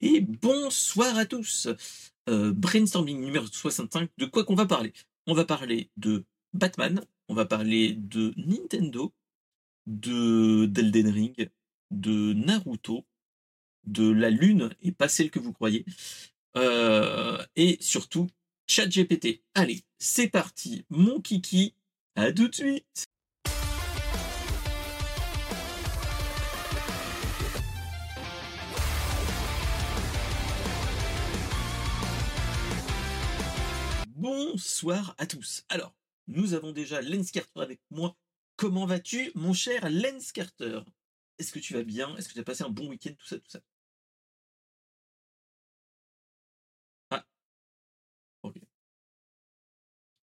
Et bonsoir à tous. Euh, brainstorming numéro 65, de quoi qu'on va parler? On va parler de Batman, on va parler de Nintendo, de d'Elden Ring, de Naruto, de la Lune, et pas celle que vous croyez, euh, et surtout ChatGPT. Allez, c'est parti, mon kiki, à tout de suite Bonsoir à tous. Alors, nous avons déjà Lens Carter avec moi. Comment vas-tu, mon cher Lens Carter? Est-ce que tu vas bien? Est-ce que tu as passé un bon week-end Tout ça, tout ça? Ah. Ok.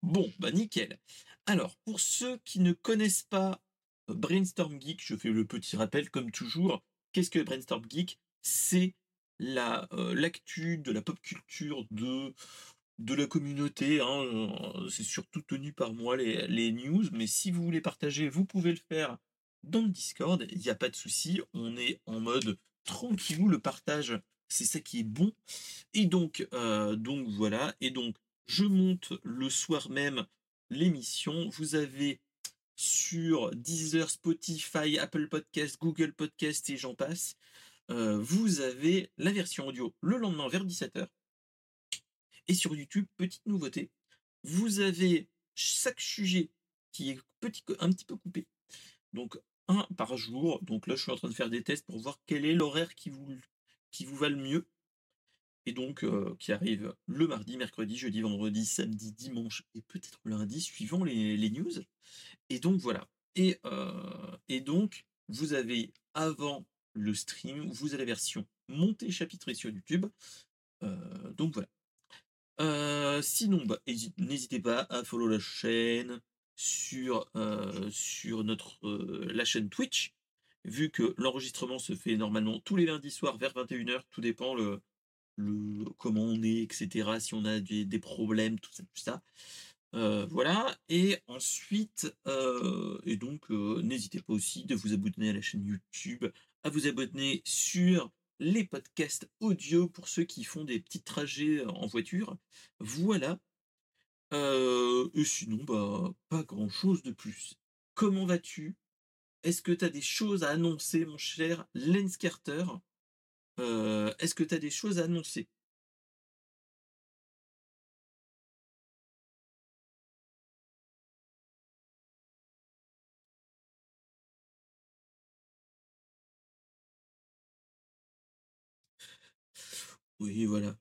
Bon, bah nickel. Alors, pour ceux qui ne connaissent pas euh, Brainstorm Geek, je fais le petit rappel comme toujours. Qu'est-ce que Brainstorm Geek? C'est la euh, l'actu de la pop culture de de la communauté. Hein, euh, c'est surtout tenu par moi les, news, mais si vous voulez partager, vous pouvez le faire dans le Discord. Il n'y a pas de souci. On est en mode tranquillou. Le partage, c'est ça qui est bon. Et donc, euh, voilà. Et donc, je monte le soir même l'émission. Vous avez sur Deezer, Spotify, Apple Podcast, Google Podcast et j'en passe. Euh, vous avez la version audio le lendemain vers 17h et sur YouTube, petite nouveauté, vous avez chaque sujet qui est un petit peu coupé. Donc un par jour. Donc là, je suis en train de faire des tests pour voir quel est l'horaire qui vous, qui vous va le mieux. Et donc, qui arrive le mardi, mercredi, jeudi, vendredi, samedi, dimanche et peut-être lundi, suivant les, news. Et donc, voilà. Et, donc, vous avez avant le stream, vous avez la version montée chapitrée sur YouTube. Donc voilà. Sinon, bah, n'hésitez pas à follow la chaîne sur, sur notre, la chaîne Twitch, vu que l'enregistrement se fait normalement tous les lundis soirs vers 21h, tout dépend le, comment on est, etc. Si on a des, des problèmes, tout ça, tout ça. voilà. Et ensuite, et donc, n'hésitez pas aussi de vous abonner à la chaîne YouTube, à vous abonner sur les podcasts audio pour ceux qui font des petits trajets en voiture. Voilà. Et sinon, bah, pas grand chose de plus. Comment vas-tu? Est-ce que tu as des choses à annoncer, mon cher Lens Carter? Euh, Est-ce que tu as des choses à annoncer? Oui, voilà.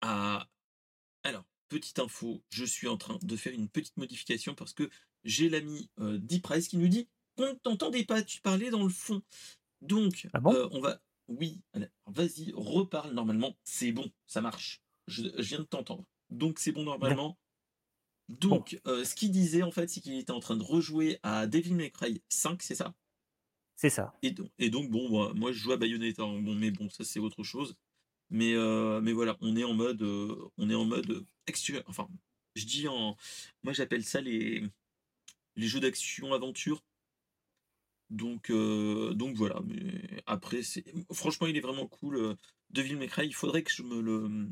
Ah, alors, petite info, je suis en train de faire une petite modification parce que j'ai l'ami euh, qui nous dit qu'on ne t'entendait pas, tu parlais dans le fond. Donc, Ah bon? euh, on va. Oui, vas-y, reparle normalement, c'est bon, ça marche. Je, je viens de t'entendre. Donc, c'est bon normalement. Donc, euh, ce qu'il disait, en fait, c'est qu'il était en train de rejouer à Devil May Cry 5, c'est ça? C'est ça. et, donc, bon, moi, je joue à Bayonetta, hein, bon, mais bon, ça, c'est autre chose. Mais, euh, mais voilà, on est en mode, euh, on est en mode enfin, je dis en, moi, j'appelle ça les, les jeux d'action-aventure. Donc, donc voilà, mais après, c'est, franchement, il est vraiment cool. Devil May Cry, il faudrait que je me le,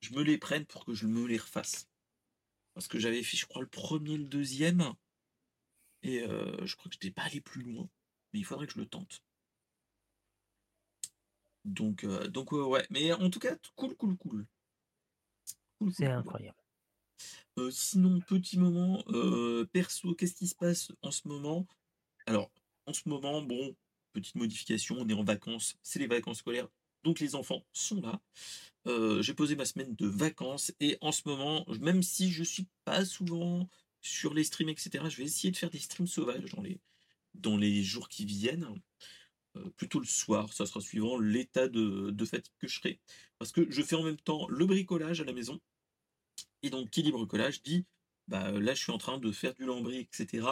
je me les prenne pour que je me les refasse. Parce que j'avais fait, je crois, le premier, le deuxième. Et euh, je crois que je n'étais pas allé plus loin. Mais il faudrait que je le tente. Donc, euh, donc ouais. Mais en tout cas, cool, cool, cool. C'est incroyable. Euh, sinon, petit moment, perso, qu'est-ce qui se passe en ce moment? Alors, en ce moment, bon, petite modification, on est en vacances, c'est les vacances scolaires, donc les enfants sont là. Euh, j'ai posé ma semaine de vacances et en ce moment, même si je suis pas souvent sur les streams, etc., je vais essayer de faire des streams sauvages dans les, jours qui viennent. Euh, plutôt le soir, ça sera suivant l'état de, fatigue que je serai. Parce que je fais en même temps le bricolage à la maison. Et donc, qui dit bricolage dit, bah, là, je suis en train de faire du lambris, etc.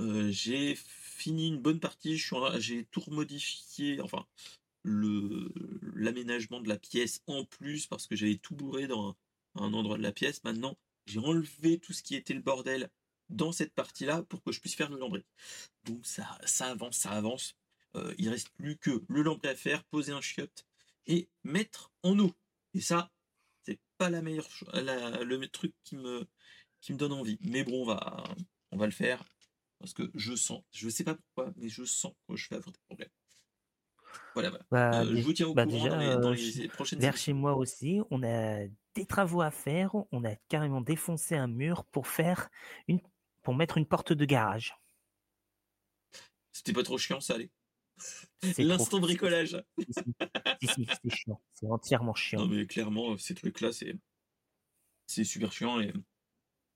Euh, j'ai fini une bonne partie, j'ai tout remodifié, enfin, l'aménagement de la pièce en plus parce que j'avais tout bourré dans un, endroit de la pièce. Maintenant, j'ai enlevé tout ce qui était le bordel dans cette partie-là pour que je puisse faire le lambris. Donc ça, ça avance, ça avance. Euh, il reste plus que le lambris à faire, poser un chiotte et mettre en eau. Et ça, c'est pas la meilleure le truc qui me, qui me donne envie. Mais bon, on va, on va le faire parce que je sens, je sais pas pourquoi, mais je sens que je fais avoir des problèmes. Voilà, bah, euh, je vous tiens au bah, courant dans, les, euh, prochaines Vers chez moi aussi, on a des travaux à faire. On a carrément défoncé un mur pour faire une, pour mettre une porte de garage. C'était pas trop chiant, ça allait. L'instant bricolage. C'est chiant. C'est entièrement chiant. Non, mais clairement, ces trucs-là, c'est, c'est super chiant et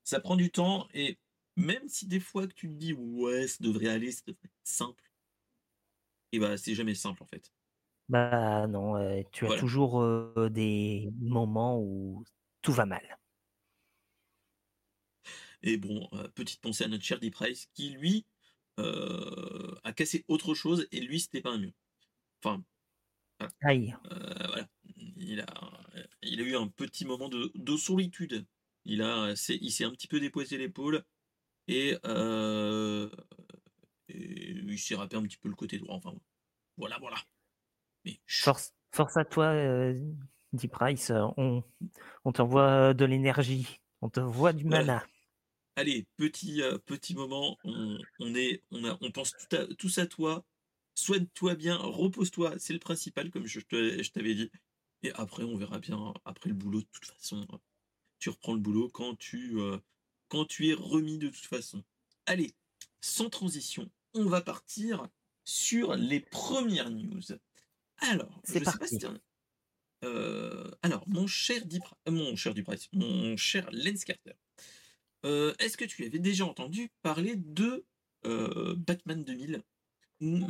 ça prend du temps. Et même si des fois que tu te dis, ouais, ça devrait aller, ça devrait être simple, et bah, c'est jamais simple en fait. Bah non, tu as toujours des moments où tout va mal. Et bon, petite pensée à notre cher Deep Price qui lui a cassé autre chose et lui c'était pas un mur. Enfin, Aïe. voilà. Il a, il a eu un petit moment de, de solitude. Il a, il s'est un petit peu déposé l'épaule et, et il s'est râpé un petit peu le côté droit. Enfin, voilà, voilà. Force, force à toi, euh, Price. On, on t'envoie de l'énergie. On te voit du mana. Allez, petit, euh, petit moment. On, est, on, a, on pense tout à, tous à toi. Soigne-toi bien, repose-toi. C'est le principal, comme je, je t'avais dit. Et après, on verra bien. Après le boulot, de toute façon, tu reprends le boulot quand tu, euh, quand tu es remis de toute façon. Allez, sans transition, on va partir sur les premières news. Alors, je sais pas si euh, alors, mon cher Deep, euh, mon cher mon cher Lens Carter, euh, est-ce que tu avais déjà entendu parler de Batman 2000 ou,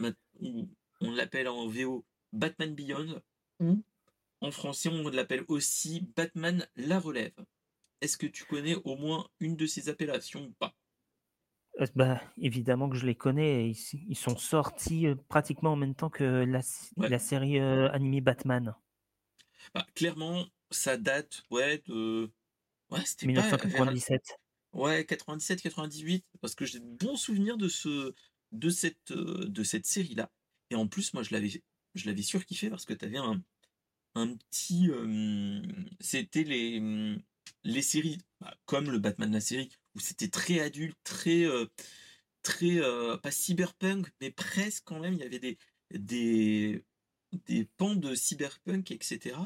on l'appelle en VO Batman Beyond. Ou en français on l'appelle aussi Batman La Relève. Est-ce que tu connais au moins une de ces appellations ou pas? Bah, évidemment que je les connais. Ils, sont sortis pratiquement en même temps que la, série animée Batman. Bah, clairement, ça date ouais, de. Ouais, c'était 1997. Ouais, 97-98, parce que j'ai de bons souvenirs de, ce, de cette, de cette série-là. Et en plus, moi, je l'avais, je l'avais surkiffé parce que tu avais un, un petit. c'était les, les séries, bah, comme le Batman la série, où c'était très adulte, très, euh, très euh, pas cyberpunk, mais presque quand même. Il y avait des, des, des pans de cyberpunk, etc.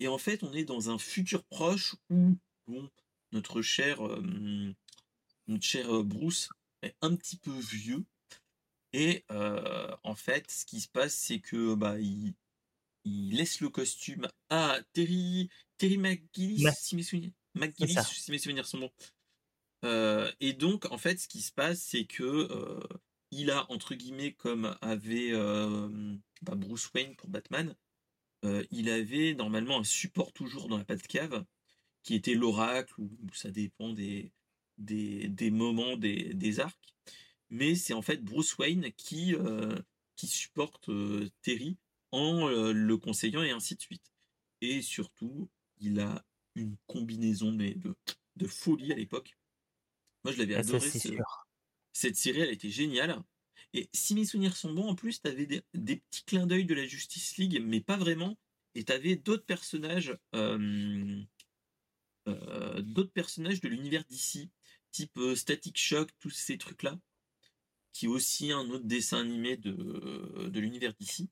Et en fait, on est dans un futur proche où bon, notre cher, euh, notre cher Bruce est un petit peu vieux. Et en fait, ce qui se passe, c'est que bah, il, il laisse le costume à Terry, Terry McGillis, si mes souvenirs, si mes souvenirs sont bons. Euh, et donc, en fait, ce qui se passe, c'est que euh, il a, entre guillemets, comme avait euh, bah, Bruce Wayne pour Batman, il avait normalement un support toujours dans la patte cave, qui était l'oracle, ou ça dépend des, des, moments des, arcs. Mais c'est en fait Bruce Wayne qui, qui supporte Terry en le conseillant et ainsi de suite. Et surtout, il a une combinaison de, de folie à l'époque. Moi, je l'avais ah, adoré. Cette série, elle était géniale. Et si mes souvenirs sont bons, en plus, tu avais des, petits clins d'œil de la Justice League, mais pas vraiment. Et tu avais d'autres personnages, euh, euh, d'autres personnages de l'univers d'ici, type euh, Static Shock, tous ces trucs-là, qui est aussi un autre dessin animé de, de l'univers d'ici.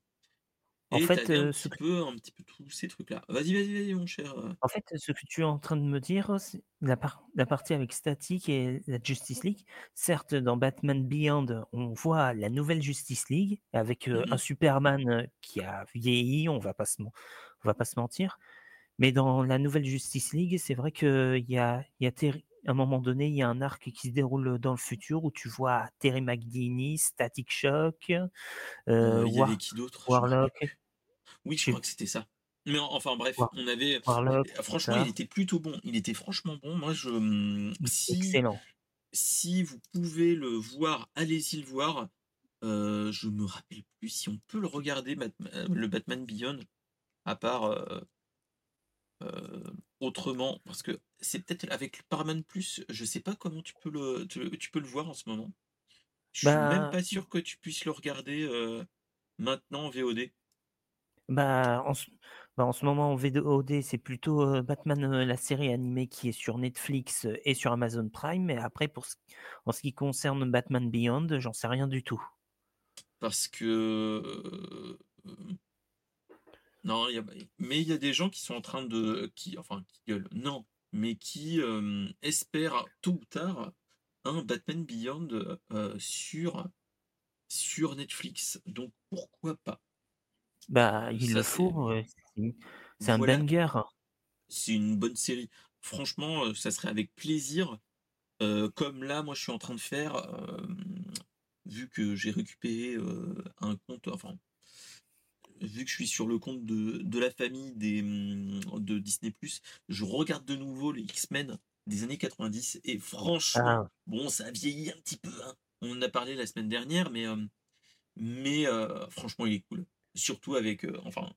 En fait, un, euh, petit peu, un petit peu tous ces trucs-là. Vas-y, vas-y, vas-y, mon cher. En fait, ce que tu es en train de me dire, c'est la, la partie avec Static et la Justice League. Certes, dans Batman Beyond, on voit la nouvelle Justice League avec euh, un mmh Superman qui a vieilli, on va pas se, on va pas se mentir. Mais dans la nouvelle Justice League, c'est vrai qu'il y a, y a à un moment donné, il y a un arc qui se déroule dans le futur où tu vois Terry McGinney, Static Shock, euh, il y avait qui d'autre? Warlock. Oui, je crois que c'était ça. Mais enfin bref, on avait. franchement, il était plutôt bon. Il était franchement bon. Moi, je. Si, Excellent. Si vous pouvez le voir, allez-y le voir. Euh, je me rappelle plus si on peut le regarder, le Batman Beyond, à part. Euh, autrement, parce que c'est peut-être avec Paramount Plus, je sais pas comment tu peux le, tu, tu peux le voir en ce moment. Je suis même Bah, pas sûr que tu puisses le regarder euh, maintenant en VOD. Bah, en ce, bah, en ce moment en VOD, c'est plutôt Batman, la série animée qui est sur Netflix et sur Amazon Prime. Mais après, pour ce- en ce qui concerne Batman Beyond, j'en sais rien du tout. Parce que. euh, non, y a- mais il y a des gens qui sont en train de. Qui, enfin, qui gueulent. Non, mais qui espèrent tôt ou tard un Batman Beyond sur, sur Netflix. Donc pourquoi pas? Bah, il Ça, le faut. c'est c'est un Voilà, banger. c'est une bonne série. Franchement, euh, ça serait avec plaisir. euh, comme là, moi, je suis en train de faire, euh, vu que j'ai récupéré euh, un compte, enfin, vu que je suis sur le compte de, de la famille des, hum, de Disney+, je regarde de nouveau les X-Men des années 90 et franchement, Ah, bon, ça a vieilli un petit peu, hein. On en a parlé la semaine dernière, mais, euh, mais euh, franchement, il est cool. Surtout avec, euh, enfin,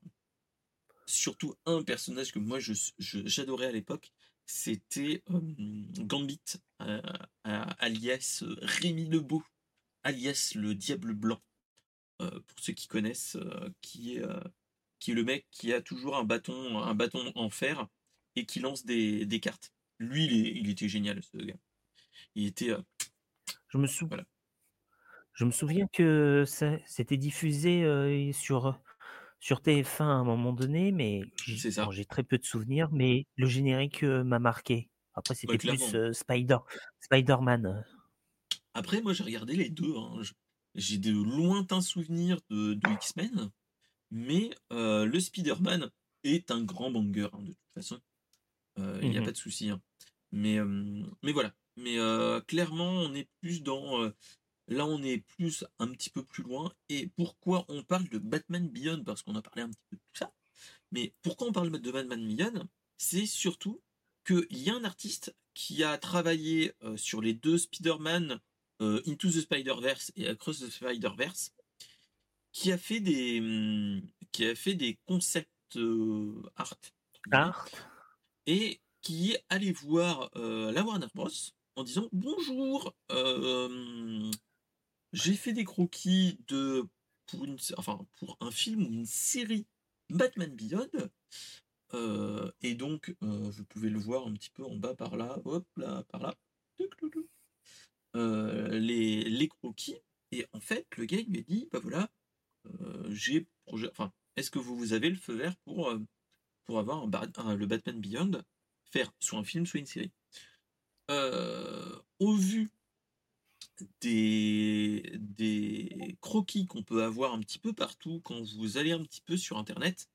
surtout un personnage que moi je, je- j'adorais à l'époque, c'était euh, Gambit, euh, alias euh, Rémi Lebeau, alias le Diable Blanc, pour ceux qui connaissent, qui, est, qui est le mec qui a toujours un bâton, un bâton en fer et qui lance des, des cartes. Lui, il, est- il était génial, ce gars. Il était. je me sou- voilà. Je me souviens que ça- c'était diffusé sur, sur TF1 à un moment donné, mais j'ai C'est ça. bon, j'ai très peu de souvenirs. Mais le générique m'a marqué. Après, Ouais, c'était clairement. plus Spider, Spider-Man. Après, moi, j'ai regardé les deux. hein. J'ai de lointains souvenirs de, de X-Men, mais le Spider-Man est un grand banger, hein, de toute façon. Il n'y a Mhm. pas de souci. hein. Mais, mais voilà. Mais clairement, on est plus dans. Là, on est plus un petit peu plus loin. Et pourquoi on parle de Batman Beyond? Parce qu'on a parlé un petit peu de tout ça. Mais pourquoi on parle de Batman Beyond? C'est surtout qu'il y a un artiste qui a travaillé euh, sur les deux Spider-Man euh, Into the Spider-Verse et Across the Spider-Verse, qui a fait des, hum, qui a fait des concepts euh, art Art. et qui est allé voir la Warner Bros en disant bonjour, euh, j'ai fait des croquis de pour une, enfin pour un film ou une série Batman Beyond. Euh, et donc, euh, vous pouvez le voir un petit peu en bas par là, hop là, par là. Euh, les, les croquis. Et en fait, le gars il lui a dit bah voilà, euh, j'ai projet. Enfin, est-ce que vous, vous avez le feu vert pour, pour avoir le Batman Beyond, faire soit un film, soit une série? Au vu des, des croquis qu'on peut avoir un petit peu partout quand vous allez un petit peu sur Internet,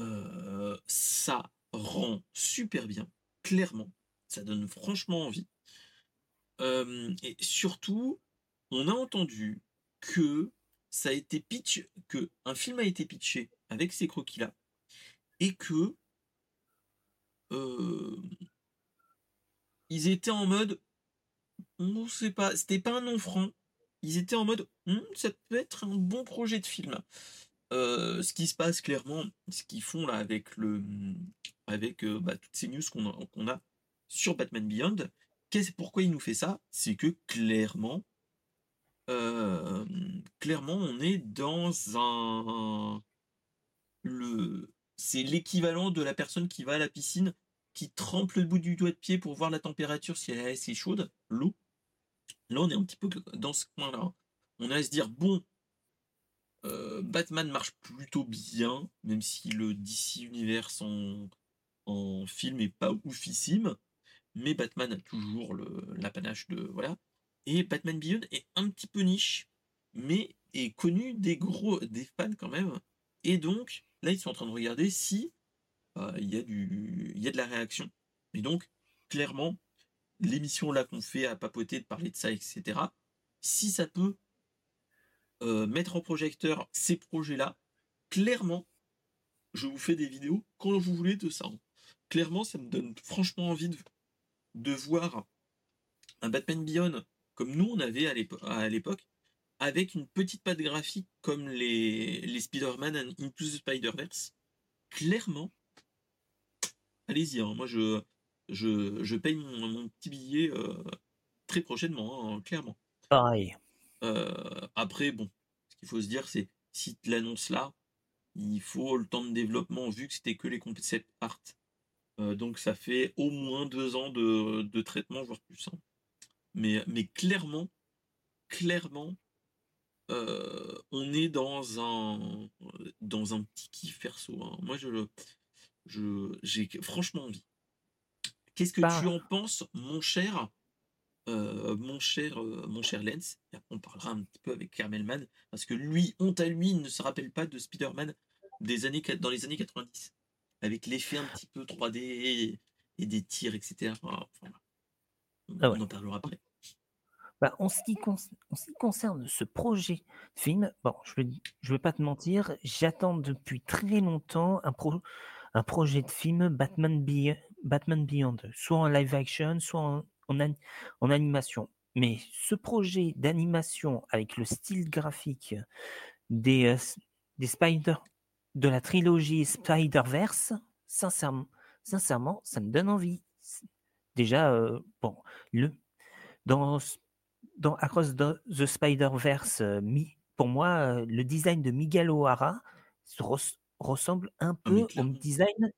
euh, ça rend super bien, clairement. Ça donne franchement envie. Euh, et surtout, on a entendu que ça a été pitch, que un film a été pitché avec ces croquis-là, et que euh, ils étaient en mode, on sait pas, c'était pas un nom franc. Ils étaient en mode, Hum, ça peut être un bon projet de film. Euh, ce qui se passe clairement, ce qu'ils font là avec le, avec euh, bah, toutes ces news qu'on a, a sur Batman Beyond, pourquoi il nous fait ça? C'est que clairement, euh, clairement, on est dans un, le, c'est l'équivalent de la personne qui va à la piscine, qui trempe le bout du doigt de pied pour voir la température si elle est assez chaude, l'eau. Là, on est un petit peu dans ce coin-là. On a à se dire bon, euh, Batman marche plutôt bien, même si le DC Universe en, en film est pas oufissime, mais Batman a toujours l'apanage de voilà. Et Batman Beyond est un petit peu niche, mais est connu des gros des fans quand même. Et donc là, ils sont en train de regarder si euh, il y a du y a de la réaction. Et donc clairement, l'émission là qu'on fait à papoter de parler de ça, etc. Si ça peut euh, mettre en projecteur ces projets-là, clairement, je vous fais des vidéos quand vous voulez de ça. hein. Clairement, ça me donne franchement envie de, voir un Batman Beyond comme nous on avait à l'épo- à l'époque, avec une petite patte graphique comme les, Spider-Man Into the Spider-Verse. Clairement, allez-y. Hein. Moi, je, je, je paye mon, mon petit billet très prochainement, hein, clairement. Pareil. après, bon, ce qu'il faut se dire, c'est si tu l'annonces là, il faut le temps de développement, vu que c'était que les concept art. donc ça fait au moins deux ans de, de traitement, voire plus. Hein. Mais, mais clairement, clairement, on est dans un, dans un petit kiff perso. Hein. Moi, je, je, j'ai franchement envie. Qu'est-ce que tu en penses, mon cher euh, mon cher, euh, mon cher Lens, on parlera un petit peu avec Carmelman, parce que lui, honte à lui, il ne se rappelle pas de Spider-Man des années, dans les années 90, avec l'effet un petit peu 3D et, des tirs, etc. on, ah en parlera après. Bah, en, ce qui concerne ce projet de film, bon, je ne je vais pas te mentir, j'attends depuis très longtemps un, un projet de film Batman, Batman Beyond, soit en live action, soit en, en, animation. Mais ce projet d'animation avec le style graphique des, euh, des Spider, de la trilogie Spider-Verse, sincèrement, sincèrement, ça me donne envie. Déjà, euh, bon, le, dans, dans Across the, Spider-Verse, euh, pour moi, le design de Miguel O'Hara ressemble un ah, peu au design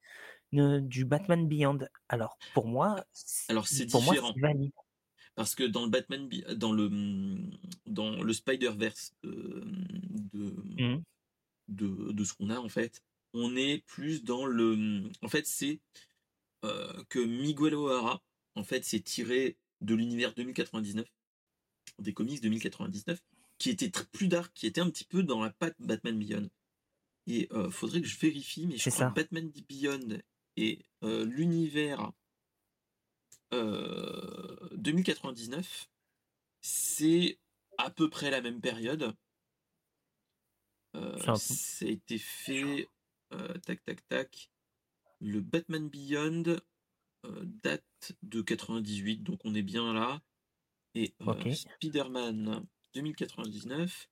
du Batman Beyond. Alors pour moi, alors c'est différent. parce que dans le Batman, dans le mmh, dans le Spider Verse de mmh. de, de, ce qu'on a en fait, on est plus dans le. Mmh, en fait, c'est euh, que Miguel O'Hara, en fait, c'est tiré de l'univers 2099, des comics 2099, qui était plus dark, qui était un petit peu dans la patte Batman Beyond. Et euh, faudrait que je vérifie, mais je crois que Batman Beyond et l'univers 2099, c'est à peu près la même période. ça a été fait, tac, tac, tac. Le Batman Beyond date de 98, donc on est bien là. Et Spider-Man 2099,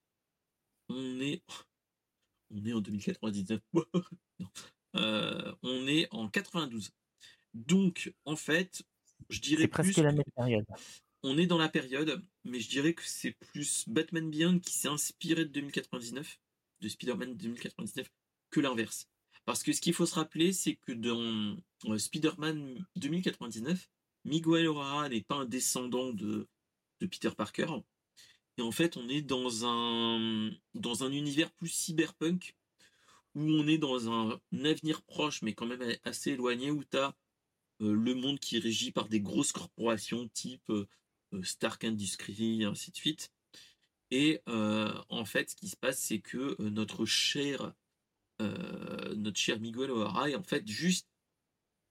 on est, on est en 2099. non. Euh, on est en 92. Donc, en fait, je dirais. C'est presque la même période. On est dans la période, mais je dirais que c'est plus Batman Beyond qui s'est inspiré de 2099, de Spider-Man 2099, que l'inverse. Parce que ce qu'il faut se rappeler, c'est que dans euh, Spider-Man 2099, Miguel O'Hara n'est pas un descendant de, de Peter Parker. Et en fait, on est dans un, dans un univers plus cyberpunk où on est dans un, avenir proche, mais quand même assez éloigné, où tu as euh, le monde qui est régi par des grosses corporations type euh, euh, Stark Industries, et ainsi de suite. Et en fait, ce qui se passe, c'est que notre cher, notre cher Miguel O'Hara est en fait juste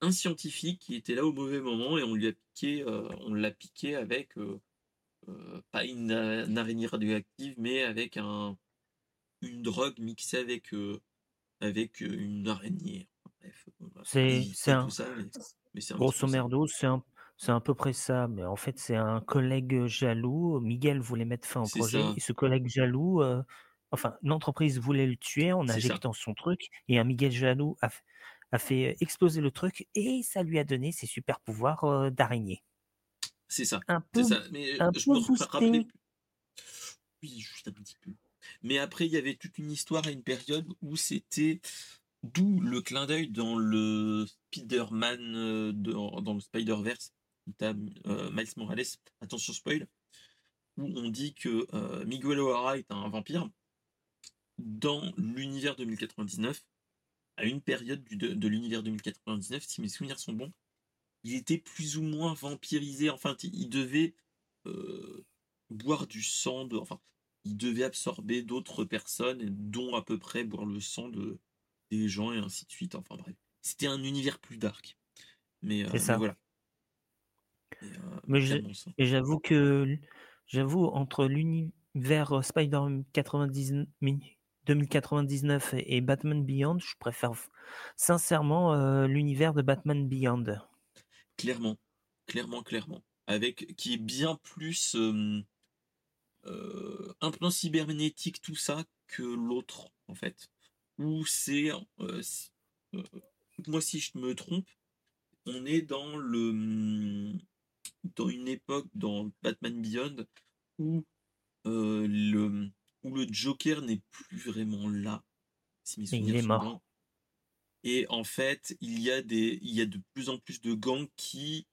un scientifique qui était là au mauvais moment et on lui a piqué, on l'a piqué avec pas une, araignée radioactive, mais avec un, une drogue mixée avec avec une araignée. c'est un, grosso merdo, c'est un, c'est à peu près ça, mais en fait, c'est un collègue jaloux. Miguel voulait mettre fin au projet, et ce collègue jaloux, enfin, l'entreprise voulait le tuer en injectant son truc, et un Miguel jaloux a, a, fait exploser le truc, et ça lui a donné ses super pouvoirs d'araignée. C'est ça. Un peu, ça. Mais un je me Oui, juste un petit peu. Mais après, il y avait toute une histoire à une période où c'était d'où le clin d'œil dans le Spider-Man, euh, dans le Spider-Verse, euh, Miles Morales, attention spoil, où on dit que euh, Miguel O'Hara est un vampire. Dans l'univers 2099, à une période de, l'univers 2099, si mes souvenirs sont bons, il était plus ou moins vampirisé. Enfin, il devait boire du sang de. Enfin, il devait absorber d'autres personnes, dont à peu près boire le sang de, des gens et ainsi de suite. Enfin bref, c'était un univers plus dark. Mais, euh, ça. voilà. mais euh, j'avoue que j'avoue entre l'univers Spider 2099 et Batman Beyond, je préfère sincèrement euh, l'univers de Batman Beyond. Clairement, clairement, clairement, avec qui est bien plus euh, un plan cybernétique, tout ça, que l'autre, en fait. Ou c'est. Euh, euh, moi, si je me trompe, on est dans le mmh, dans une époque dans Batman Beyond où le où le Joker n'est plus vraiment là. Si il est mort. Et en fait, il y a des il y a de plus en plus de gangs qui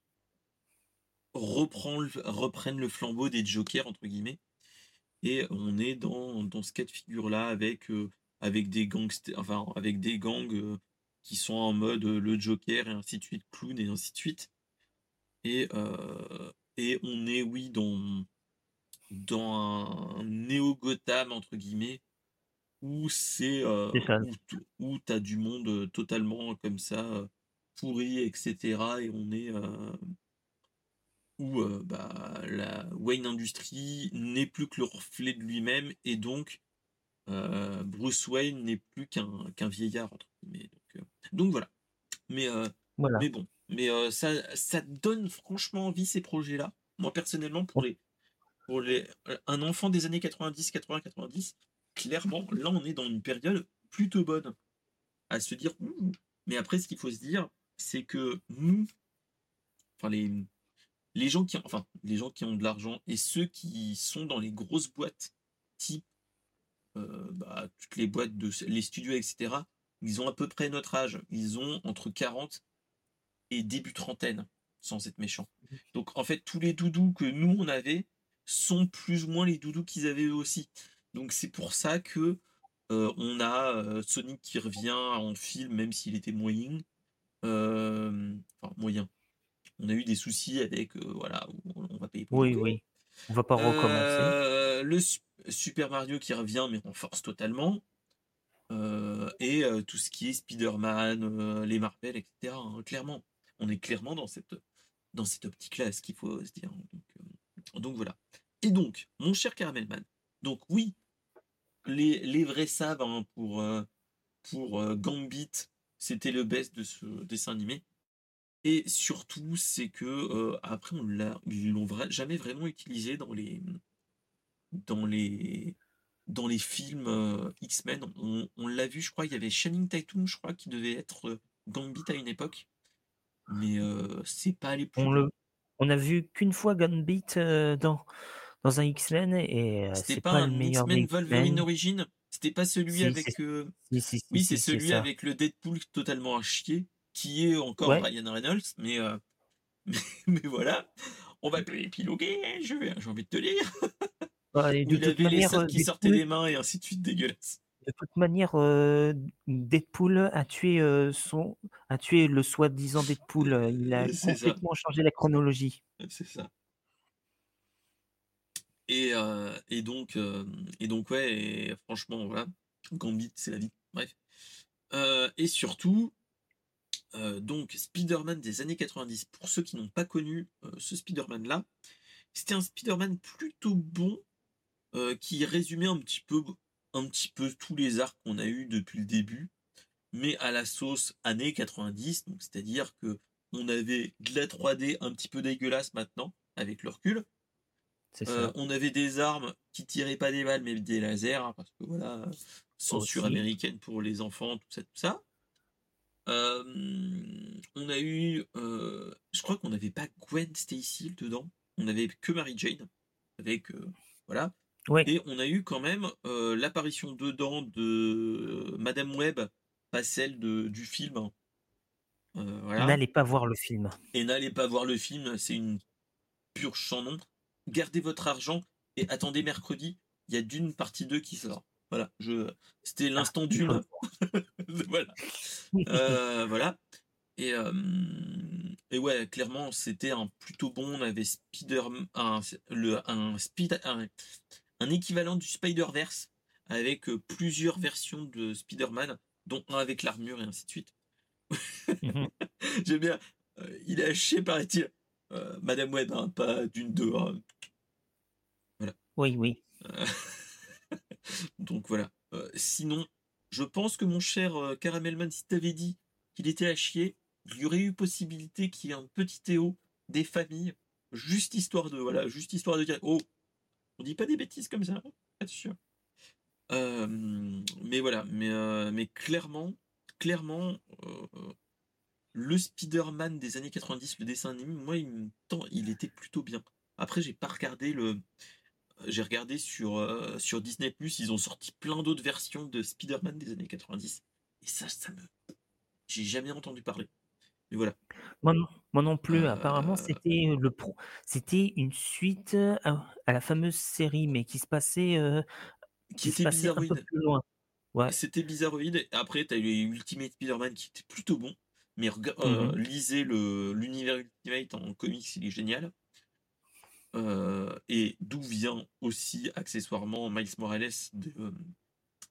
reprend, reprennent le flambeau des Jokers entre guillemets. Et on est dans, dans ce cas de figure là avec avec des gangsters, enfin avec des gangs qui sont en mode le Joker et ainsi de suite, clown et ainsi de suite. Et, et on est, oui, dans, dans un néo-Gotham, entre guillemets, où c'est. où, tu as du monde totalement comme ça, pourri, etc. Et on est. où bah, la Wayne Industries n'est plus que le reflet de lui-même et donc Bruce Wayne n'est plus qu'un vieillard entre guillemets. Donc voilà. Mais, euh, mais bon, mais euh, ça, ça donne franchement envie ces projets-là. Moi personnellement, pour les, pour les, euh, un enfant des années 90, 80, 90, clairement, là on est dans une période plutôt bonne à se dire. Mais après, ce qu'il faut se dire, c'est que nous, enfin les, les gens qui, enfin les gens qui ont de l'argent et ceux qui sont dans les grosses boîtes, type bah, toutes les boîtes de les studios, etc ils ont à peu près notre âge. Ils ont entre 40 et début trentaine, sans être méchant. Donc en fait, tous les doudous que nous on avait sont plus ou moins les doudous qu'ils avaient eux aussi. Donc c'est pour ça que euh, on a euh, Sonic qui revient en film, même s'il était moyen. Euh, enfin moyen. On a eu des soucis avec voilà, on va payer pour Oui, oui. On va pas recommencer. le Super Mario qui revient mais renforce totalement. Euh, et euh, tout ce qui est Spider-Man, euh, les Marvel, etc. Hein, clairement, on est clairement dans cette, dans cette optique-là, ce qu'il faut se dire. Donc, voilà. Et donc, mon cher Caramelman, donc oui, les, les vrais savent hein, pour, pour Gambit, c'était le best de ce dessin animé. Et surtout, c'est que après, on l'a, ils l'ont jamais vraiment utilisé dans les, dans les, dans les films euh, X-Men. On, l'a vu, je crois, il y avait Shining Tatum, je crois, qui devait être euh, Gambit à une époque. Mais euh, c'est pas allé plus on, le, on a vu qu'une fois Gambit dans, dans un X-Men et c'était pas, un X-Men Wolverine Origin. C'était pas celui avec. oui, c'est celui avec le Deadpool totalement à chier, qui est encore Ryan Reynolds, mais, mais, voilà. On va épiloguer, hein, j'ai envie de te lire. de toute avait manière, les qui sortaient des mains et ainsi de suite, dégueulasse. De toute manière, Deadpool a tué son, a tué le soi-disant Deadpool. Il a complètement changé la chronologie. C'est ça. Et, et donc, et donc ouais, et franchement voilà, Gambit, c'est la vie. Bref. et surtout, donc Spider-Man des années 90. Pour ceux qui n'ont pas connu ce Spider-Man là, c'était un Spider-Man plutôt bon euh, qui résumait un petit peu un petit peu tous les arcs qu'on a eu depuis le début, mais à la sauce années 90, donc c'est-à-dire que on avait de la 3D un petit peu dégueulasse maintenant avec le recul. Euh, on avait des armes qui tiraient pas des balles mais des lasers hein, parce que voilà censure américaine pour les enfants tout ça tout ça. Euh, on a eu, je crois qu'on n'avait pas Gwen Stacy dedans, on avait que Mary Jane avec voilà. Et on a eu quand même euh, l'apparition dedans de euh, Madame Webb, pas celle de, du film. Euh, n'allez pas voir le film. Et n'allez pas voir le film, c'est une purge sans nom. Gardez votre argent et attendez mercredi, il y a d'une partie 2 qui sort. Voilà, je c'était l'instant ah, d'une. voilà. voilà. Et, et ouais, clairement, c'était un plutôt bon. On avait Spider, un, le, un, speed, un, un équivalent du Spider-Verse avec euh, plusieurs versions de Spider-Man, dont un avec l'armure et ainsi de suite. Mhm. J'aime bien. Euh, il a haché, paraît-il. Euh, Madame Web, hein, pas d'une deux. Hein. Voilà. Oui, oui. donc voilà. sinon, je pense que mon cher Caramelman, si t'avais dit qu'il était à chier, il y aurait eu possibilité qu'il y ait un petit Théo des familles, juste histoire de, voilà, juste histoire de dire, oh, on dit pas des bêtises comme ça, attention. Euh, mais voilà, mais, euh, mais clairement, clairement, euh, le Spider-Man des années 90, le dessin animé, moi, il, il était plutôt bien. Après, j'ai pas regardé le. J'ai regardé sur, euh, sur Disney, ils ont sorti plein d'autres versions de Spider-Man des années 90. Et ça, ça me. J'ai jamais entendu parler. Mais voilà. Moi non, moi non plus. Euh, Apparemment, c'était le pro. C'était une suite à, à la fameuse série, mais qui se passait, euh, Qui se était passait un peu plus loin. Ouais. C'était bizarroïde. Après, t'as eu les Ultimate Spider-Man qui étaient plutôt bons. Mais euh, Mhm. lisez le- l'univers Ultimate en comics, il est génial. Euh, et d'où vient aussi accessoirement Miles Morales de, euh,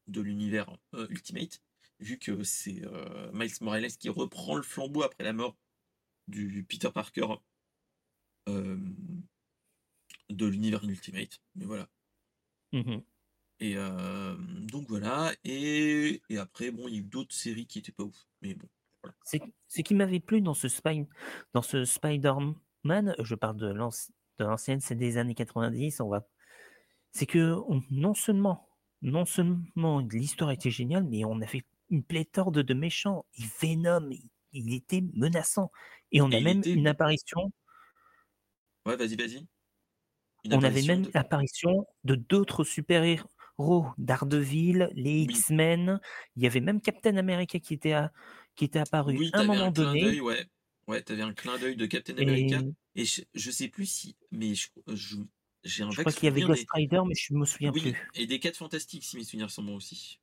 de l'univers euh, Ultimate, vu que c'est euh, Miles Morales qui reprend le flambeau après la mort du Peter Parker euh, de l'univers Ultimate. Mais voilà. Mhm. Et euh, donc voilà. Et, et après, bon, il y a eu d'autres séries qui étaient pas ouf. Mais bon. C'est ce qui m'avait plu dans ce, Spy- dans ce Spider-Man, je parle de l'anci- de l'ancienne, c'est des années 90, on va... c'est que on- non seulement, non seulement l'histoire était géniale, mais on avait une pléthore de, de méchants. Et Venom, il, il était menaçant. Et on Et a même était- une apparition, Ouais, vas-y, vas-y. On avait même de- l'apparition de d'autres super-héros, Daredevil, les Oui. X-Men, il y avait même Captain America qui était, à- qui était apparu Oui, à un moment donné. ouais. Ouais, t'avais un clin d'œil de Captain America. Et je, je sais plus si. Mais je- je- j'ai un je crois qu'il y avait Ghost Rider, mais je me souviens des... Oui, plus. et des 4 fantastiques, si mes souvenirs sont bons aussi.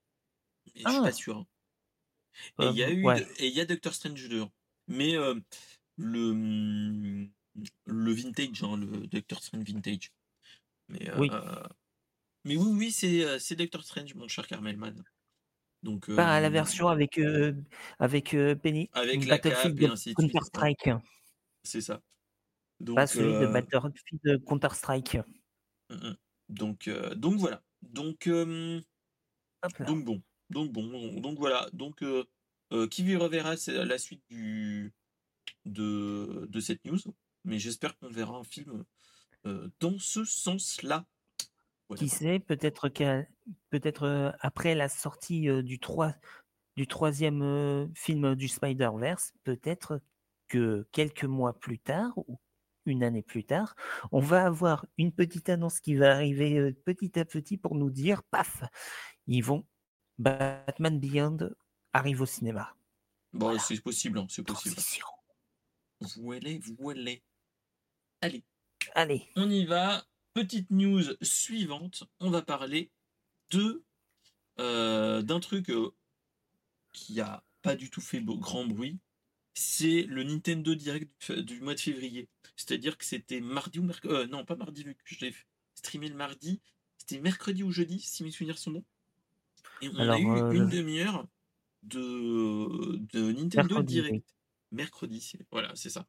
Mais je suis Ah. pas sûr. hein. Et il y a Euh, eu. ouais. de- Et il y a Doctor Strange 2. Mais euh, le. Le vintage, hein, le Doctor Strange vintage. Mais, Oui. euh, mais oui, oui, c'est Doctor Strange, mon cher Carmelman. Donc, la euh, version avec, euh, avec euh, Penny, Avec la Battlefield et ainsi de. Counter-Strike, C'est ça. Donc, pas celui de euh, Battlefield de Counter-Strike. donc, euh, donc voilà. Donc, euh, donc bon. Donc bon. Donc voilà. Donc, euh, euh, qui lui reverra c'est la suite du, de, de cette news. Mais j'espère qu'on verra un film euh, dans ce sens-là. Qui sait, peut-être peut-être euh, après la sortie du, 3, du troisième film du Spider-Verse, peut-être que quelques mois plus tard, ou une année plus tard, on va avoir une petite annonce qui va arriver petit à petit pour nous dire, paf, ils vont, Batman Beyond arrive au cinéma. Bon, Voilà. c'est possible. hein, c'est possible. Transition. Voilà, voilà. Allez. Allez, On y va. Petite news suivante. On va parler de euh, d'un truc euh, qui a pas du tout fait beau- grand bruit. C'est le Nintendo Direct du, du mois de février. C'est-à-dire que c'était mardi ou mercredi. non, pas mardi, vu que je l'ai streamé le mardi. C'était mercredi ou jeudi, si mes souvenirs sont bons. Et on Alors, a eu euh, une je- demi-heure de, de Nintendo Mercredi, Direct. oui. Mercredi, voilà, c'est ça.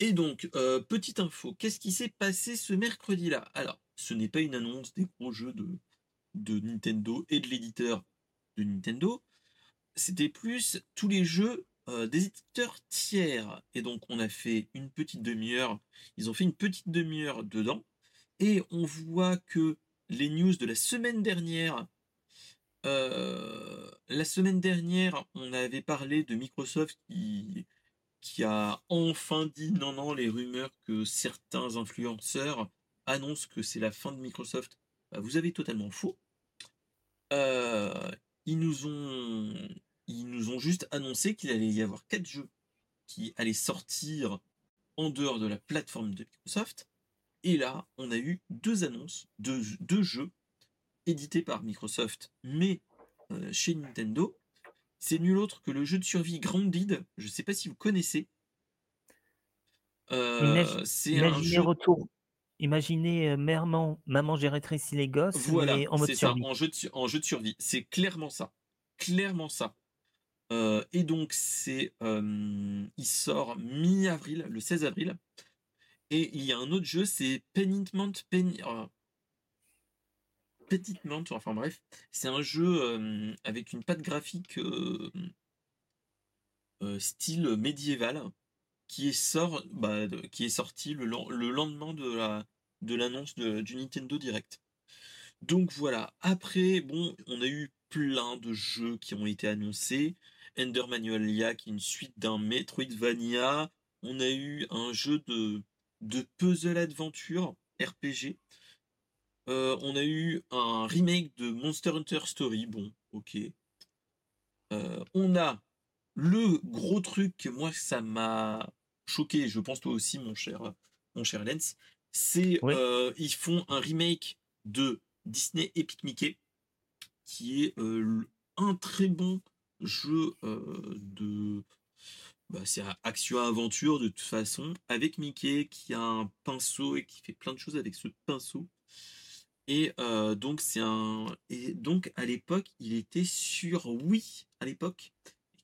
Et donc, euh, petite info, qu'est-ce qui s'est passé ce mercredi-là? Alors, ce n'est pas une annonce des gros jeux de, Nintendo et de l'éditeur de Nintendo, c'était plus tous les jeux euh, des éditeurs tiers. Et donc, on a fait une petite demi-heure, ils ont fait une petite demi-heure dedans, et on voit que les news de la semaine dernière, euh, la semaine dernière, on avait parlé de Microsoft qui, qui a enfin dit non, non, les rumeurs que certains influenceurs annoncent que c'est la fin de Microsoft. Bah, vous avez totalement faux. Euh, ils, nous ont, ils nous ont juste annoncé qu'il allait y avoir quatre jeux qui allaient sortir en dehors de la plateforme de Microsoft. Et là, on a eu deux annonces, deux, deux jeux édités par Microsoft, mais euh, chez Nintendo. C'est nul autre que le jeu de survie Grounded. Je ne sais pas si vous connaissez. Euh, c'est un Imaginez jeu. retour. Imaginez euh, maman, maman j'ai rétréci les gosses, Voilà, mais en mode ça, en jeu, de, su- en jeu de survie. C'est clairement ça. Clairement ça. Euh, et donc, c'est, euh, il sort mi-avril, le 16 avril. Et il y a un autre jeu, c'est Penitment Pen... euh, Petitement, enfin bref. C'est un jeu avec une patte graphique style médiéval qui est, bah, sorti le, len- le lendemain de la de l'annonce du Nintendo Direct. Donc voilà, après, bon, on a eu plein de jeux qui ont été annoncés, Ender Manualia, qui est une suite d'un Metroidvania. On a eu un jeu de, de puzzle adventure RPG. Euh, on a eu un remake de Monster Hunter Story. Bon, ok. Euh, on a le gros truc que moi, ça m'a choqué, je pense toi aussi, mon cher, mon cher Lens, c'est euh, ils font un remake de Disney Epic Mickey, qui est un très bon jeu de bah, c'est action aventure de toute façon avec Mickey qui a un pinceau et qui fait plein de choses avec ce pinceau et donc c'est un et donc à l'époque il était sur Wii à l'époque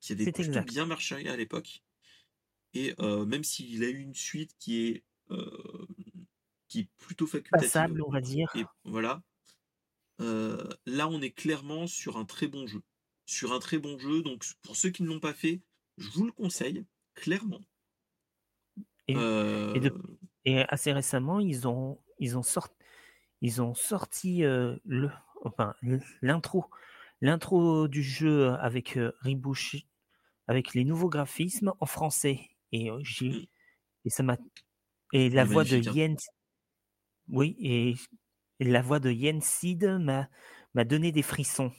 qui avait plutôt bien marché à l'époque. Et même s'il a eu une suite qui est qui est plutôt facultative on va dire. et voilà là on est clairement sur un très bon jeu. Sur un très bon jeu donc pour ceux qui ne l'ont pas fait je vous le conseille, clairement. Et, et, assez récemment, ils ont, ils ont, sorti, ils ont sorti le, enfin, l'intro, l'intro du jeu avec euh, avec les nouveaux graphismes en français. Et, j'ai, mmh. et ça m'a. Et la voix de hein. Yen. Oui, et, la voix de Yen Sid m'a, m'a donné des frissons.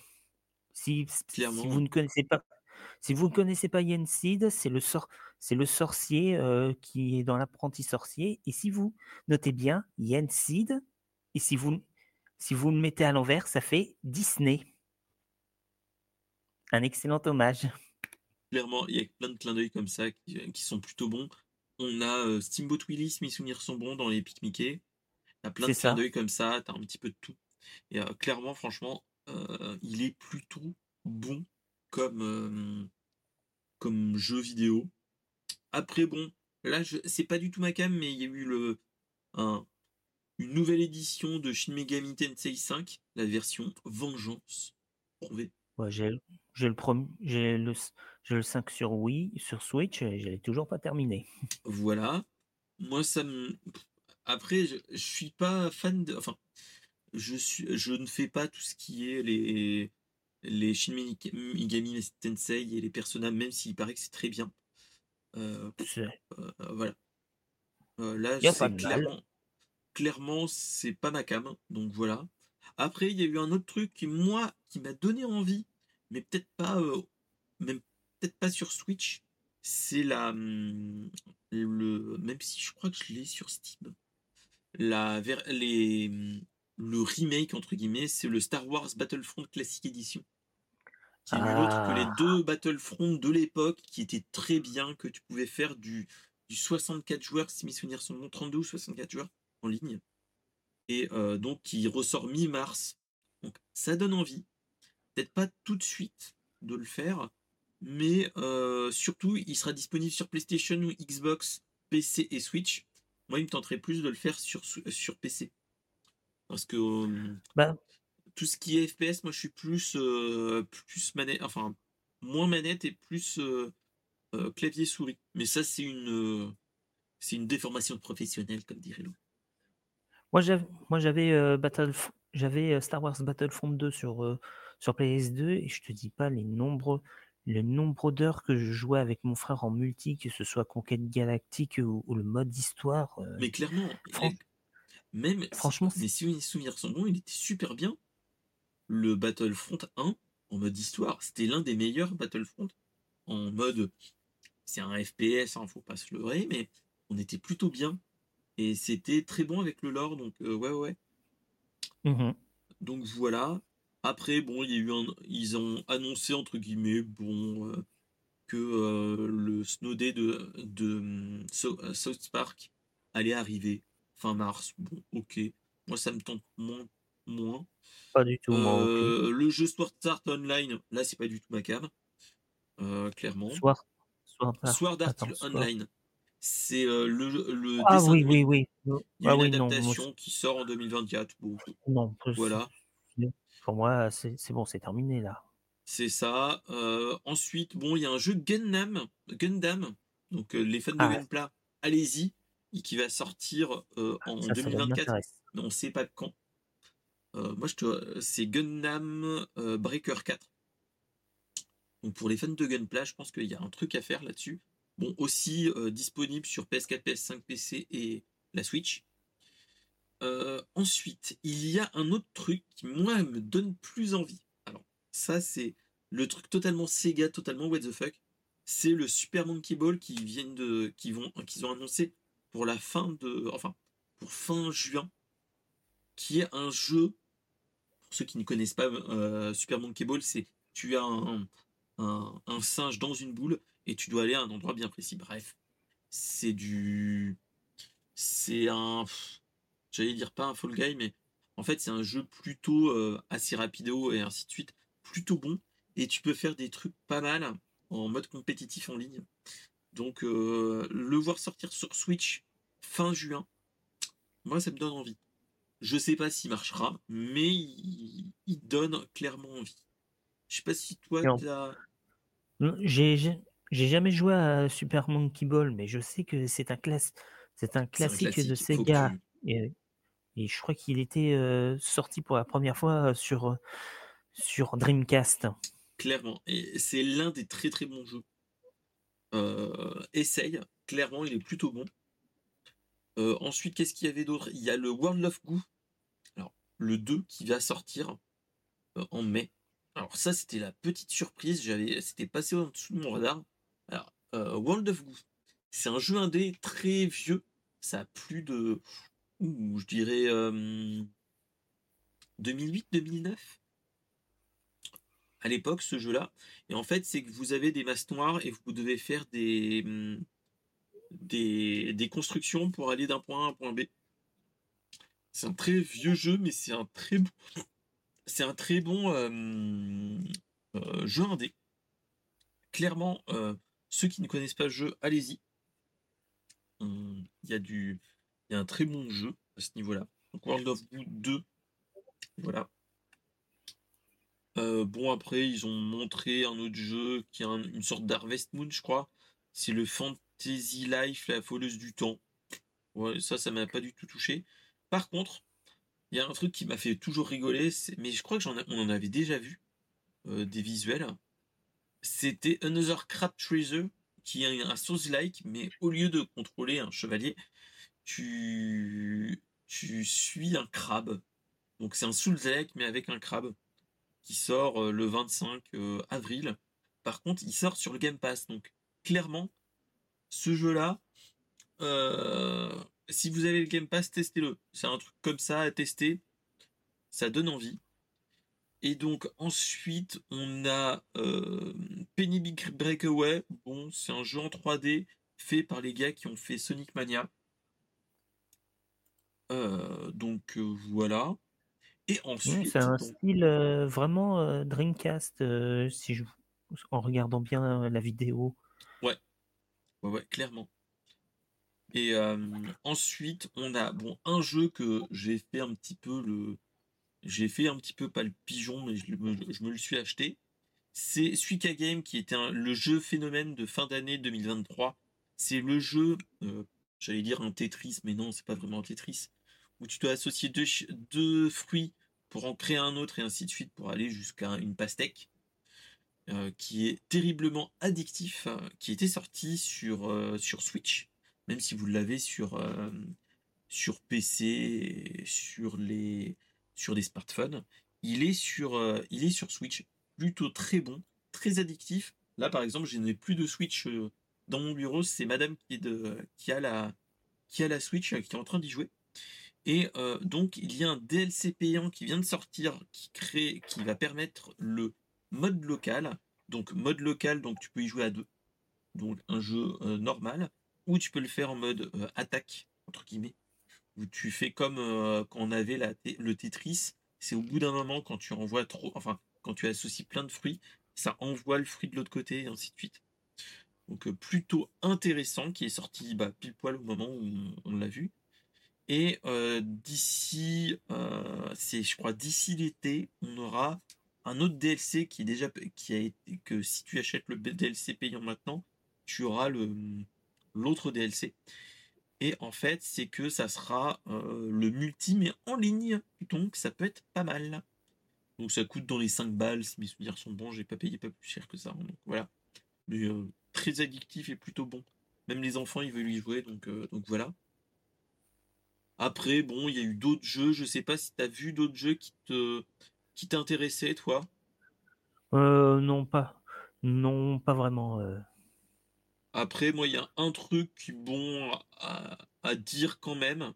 Si, si, vous ne connaissez pas si vous ne connaissez pas Yensid, c'est le, c'est le sorcier euh, qui est dans l'apprenti sorcier. Et si vous notez bien Yensid, et si vous, si vous le mettez à l'envers, ça fait Disney. Un excellent hommage. Clairement, il y a plein de clins d'œil comme ça qui, euh, sont plutôt bons. On a euh, Steamboat Willis, mes souvenirs sont bons dans les Pic Mickey. Il y a plein de clins d'œil comme ça, t'as un petit peu de tout. Et clairement, franchement, il est plutôt bon comme, comme jeu vidéo. Après, bon, là, c'est pas du tout ma cam, mais il y a eu le, un, une nouvelle édition de Shin Megami Tensei 5, la version Vengeance. Ouais, j'ai le, j'ai le, le 5 sur Wii, sur Switch, et je l'ai toujours pas terminé. Voilà. Moi, ça me. Après, je, je suis pas fan de. Enfin, je, suis, je ne fais pas tout ce qui est les, les Shin Megami Tensei et les personnages, même s'il paraît que c'est très bien. Euh, euh, voilà. Euh, là, c'est clairement, clairement, c'est pas ma cam, donc voilà. Après, il y a eu un autre truc qui, moi, qui m'a donné envie, mais peut-être pas, même peut-être pas sur Switch. C'est la, hum, le, même si je crois que je l'ai sur Steam. La, les, hum, le remake entre guillemets, c'est le Star Wars Battlefront Classic Edition, qui est autre que les ah. deux Battlefront de l'époque, qui étaient très bien, que tu pouvais faire du, du 64 joueurs, si mes souvenirs sont bons, 32 ou 64 joueurs en ligne, et euh, donc qui ressort mi-mars. Donc ça donne envie, peut-être pas tout de suite de le faire, mais euh, surtout il sera disponible sur PlayStation ou Xbox, PC et Switch. Moi, il me tenterait plus de le faire sur, sur PC. Parce que bah. tout ce qui est FPS, moi je suis plus, plus manette, enfin moins manette et plus clavier souris. Mais ça c'est une c'est une déformation professionnelle comme dirait l'autre. Moi j'avais moi j'avais Battle j'avais Star Wars Battlefront 2 sur sur PS2 et je te dis pas les nombreux le nombre d'heures que je jouais avec mon frère en multi, que ce soit Conquête Galactique ou, le mode d'histoire. Mais clairement, même, franchement, si, si mes souvenirs sont bons, il était super bien. Le Battlefront 1, en mode histoire, c'était l'un des meilleurs Battlefront. En mode, c'est un FPS, hein, faut pas se leurrer, mais on était plutôt bien. Et c'était très bon avec le lore, donc euh, ouais, ouais. Mmh donc voilà. Après, bon, il y a eu un, ils ont annoncé entre guillemets, bon, euh, que euh, le Snow Day de, de hum, South Park allait arriver fin mars. Bon, ok. Moi, ça me tente moins. moins. Pas du tout. Euh, le jeu Sword Art Online, là, c'est pas du tout ma cam. Euh, clairement. Sword, Sword, Art Online. C'est euh, le, le ah, oui, oui, oui, Il y a ah, une adaptation qui sort en 2024. Bon, non, voilà. Pour moi, c'est bon, c'est terminé là. C'est ça. ensuite, bon, il y a un jeu Gundam. Gundam. Donc, les fans de ah Gunpla, allez-y qui va sortir euh, en 2024, mais on ne sait pas quand. Moi, je te... c'est Gundam Breaker 4. Donc pour les fans de Gunpla, je pense qu'il y a un truc à faire là-dessus. Bon, aussi disponible sur PS4, PS5, PC et la Switch. ensuite, il y a un autre truc qui, moi, me donne plus envie. Alors, ça, c'est le truc totalement Sega, totalement what the fuck. C'est le Super Monkey Ball qui viennent de, qui qu'ils ont annoncé pour la fin de, enfin, pour fin juin, qui est un jeu. Pour ceux qui ne connaissent pas euh, Super Monkey Ball, c'est tu as un, singe dans une boule et tu dois aller à un endroit bien précis. Bref, c'est du, c'est un, j'allais dire pas un Fall Guy, mais en fait c'est un jeu plutôt euh, assez rapido et ainsi de suite, plutôt bon et tu peux faire des trucs pas mal en mode compétitif en ligne. Donc euh, le voir sortir sur Switch fin juin, moi ça me donne envie. Je sais pas s'il marchera, mais il, donne clairement envie. Je sais pas si toi as... J'ai j'ai jamais joué à Super Monkey Ball, mais je sais que c'est un classe c'est un, classique de Sega. Et, et, je crois qu'il était euh, sorti pour la première fois sur sur Dreamcast clairement. Et c'est l'un des très très bons jeux. Euh, essaye, clairement, il est plutôt bon. Euh, ensuite, qu'est-ce qu'il y avait d'autre? Il y a le World of Goo, alors le 2 qui va sortir euh, en mai. Alors ça, c'était la petite surprise, j'avais, c'était passé en dessous de mon radar. Alors, World of Goo, c'est un jeu indé très vieux, ça a plus de, je dirais 2008-2009 à l'époque, ce jeu-là. Et en fait, c'est que vous avez des masses noires et vous devez faire des, hum, des, constructions pour aller d'un point A à un point B. C'est un très vieux jeu, mais c'est un très bon, c'est un très bon hum, euh, jeu indé. Clairement, euh, ceux qui ne connaissent pas le jeu, allez-y. Il y a un très bon jeu à ce niveau-là. Donc World of Goo 2, voilà. Euh, bon, après, ils ont montré un autre jeu qui est une sorte d'Harvest Moon, je crois. C'est le Fantasy Life, la foleuse du temps. Ouais, ça, ça m'a pas du tout touché. Par contre, il y a un truc qui m'a fait toujours rigoler, mais je crois que on en avait déjà vu euh, des visuels. C'était Another Crab Treasure, qui est un Souls-like, mais au lieu de contrôler un chevalier, tu, tu suis un crabe. Donc c'est un Souls-like, mais avec un crabe qui sort euh, le 25 euh, avril. Par contre, il sort sur le Game Pass. Donc, clairement, ce jeu-là, euh, si vous avez le Game Pass, testez-le. C'est un truc comme ça à tester. Ça donne envie. Et donc ensuite, on a euh, Penny Big Breakaway. Bon, c'est un jeu en 3D fait par les gars qui ont fait Sonic Mania. donc voilà. Et ensuite. c'est un style vraiment Dreamcast, si je... en regardant bien la vidéo. Ouais, ouais, ouais clairement. Et ensuite, on a bon un jeu que j'ai fait un petit peu le, j'ai fait un petit peu pas le pigeon, mais je, me, le suis acheté. C'est Suika Game qui était le jeu phénomène de fin d'année 2023. C'est le jeu, j'allais dire un Tetris, mais non, c'est pas vraiment un Tetris où tu dois associer deux, fruits pour en créer un autre et ainsi de suite pour aller jusqu'à une pastèque. Euh, qui est terriblement addictif, hein, qui était sorti sur, euh, sur Switch, même si vous l'avez sur, euh, sur PC, sur, les, sur des smartphones. Il est sur, il est sur Switch, plutôt très bon, très addictif. Là, par exemple, je n'ai plus de Switch dans mon bureau, c'est madame qui, de, qui, a la, qui a la Switch, qui est en train d'y jouer. Et euh, donc, il y a un DLC payant qui vient de sortir qui, crée, qui va permettre le mode local. Donc, mode local, donc tu peux y jouer à deux. Donc, un jeu euh, normal. Ou tu peux le faire en mode euh, attaque, entre guillemets. Où tu fais comme quand on avait le Tetris. C'est au bout d'un moment, quand tu envoies trop. Enfin, quand tu associes plein de fruits, ça envoie le fruit de l'autre côté, et ainsi de suite. Donc, plutôt intéressant, qui est sorti bah, pile poil au moment où on l'a vu. Et euh, d'ici, euh, c'est je crois d'ici l'été, on aura un autre DLC qui est déjà qui a été que si tu achètes le DLC payant maintenant, tu auras l'autre DLC. Et en fait, c'est que ça sera euh, le multi mais en ligne, donc ça peut être pas mal. Donc ça coûte dans les 5 balles, si mes souvenirs sont bons, j'ai pas payé pas plus cher que ça. Donc voilà. Mais euh, très addictif et plutôt bon. Même les enfants, ils veulent y jouer, donc, euh, donc voilà. Après, bon, il y a eu d'autres jeux. Je sais pas si tu as vu d'autres jeux qui te qui t'intéressaient, toi? Non, pas. Non, pas vraiment. Après, moi, il y a un truc bon à, dire quand même.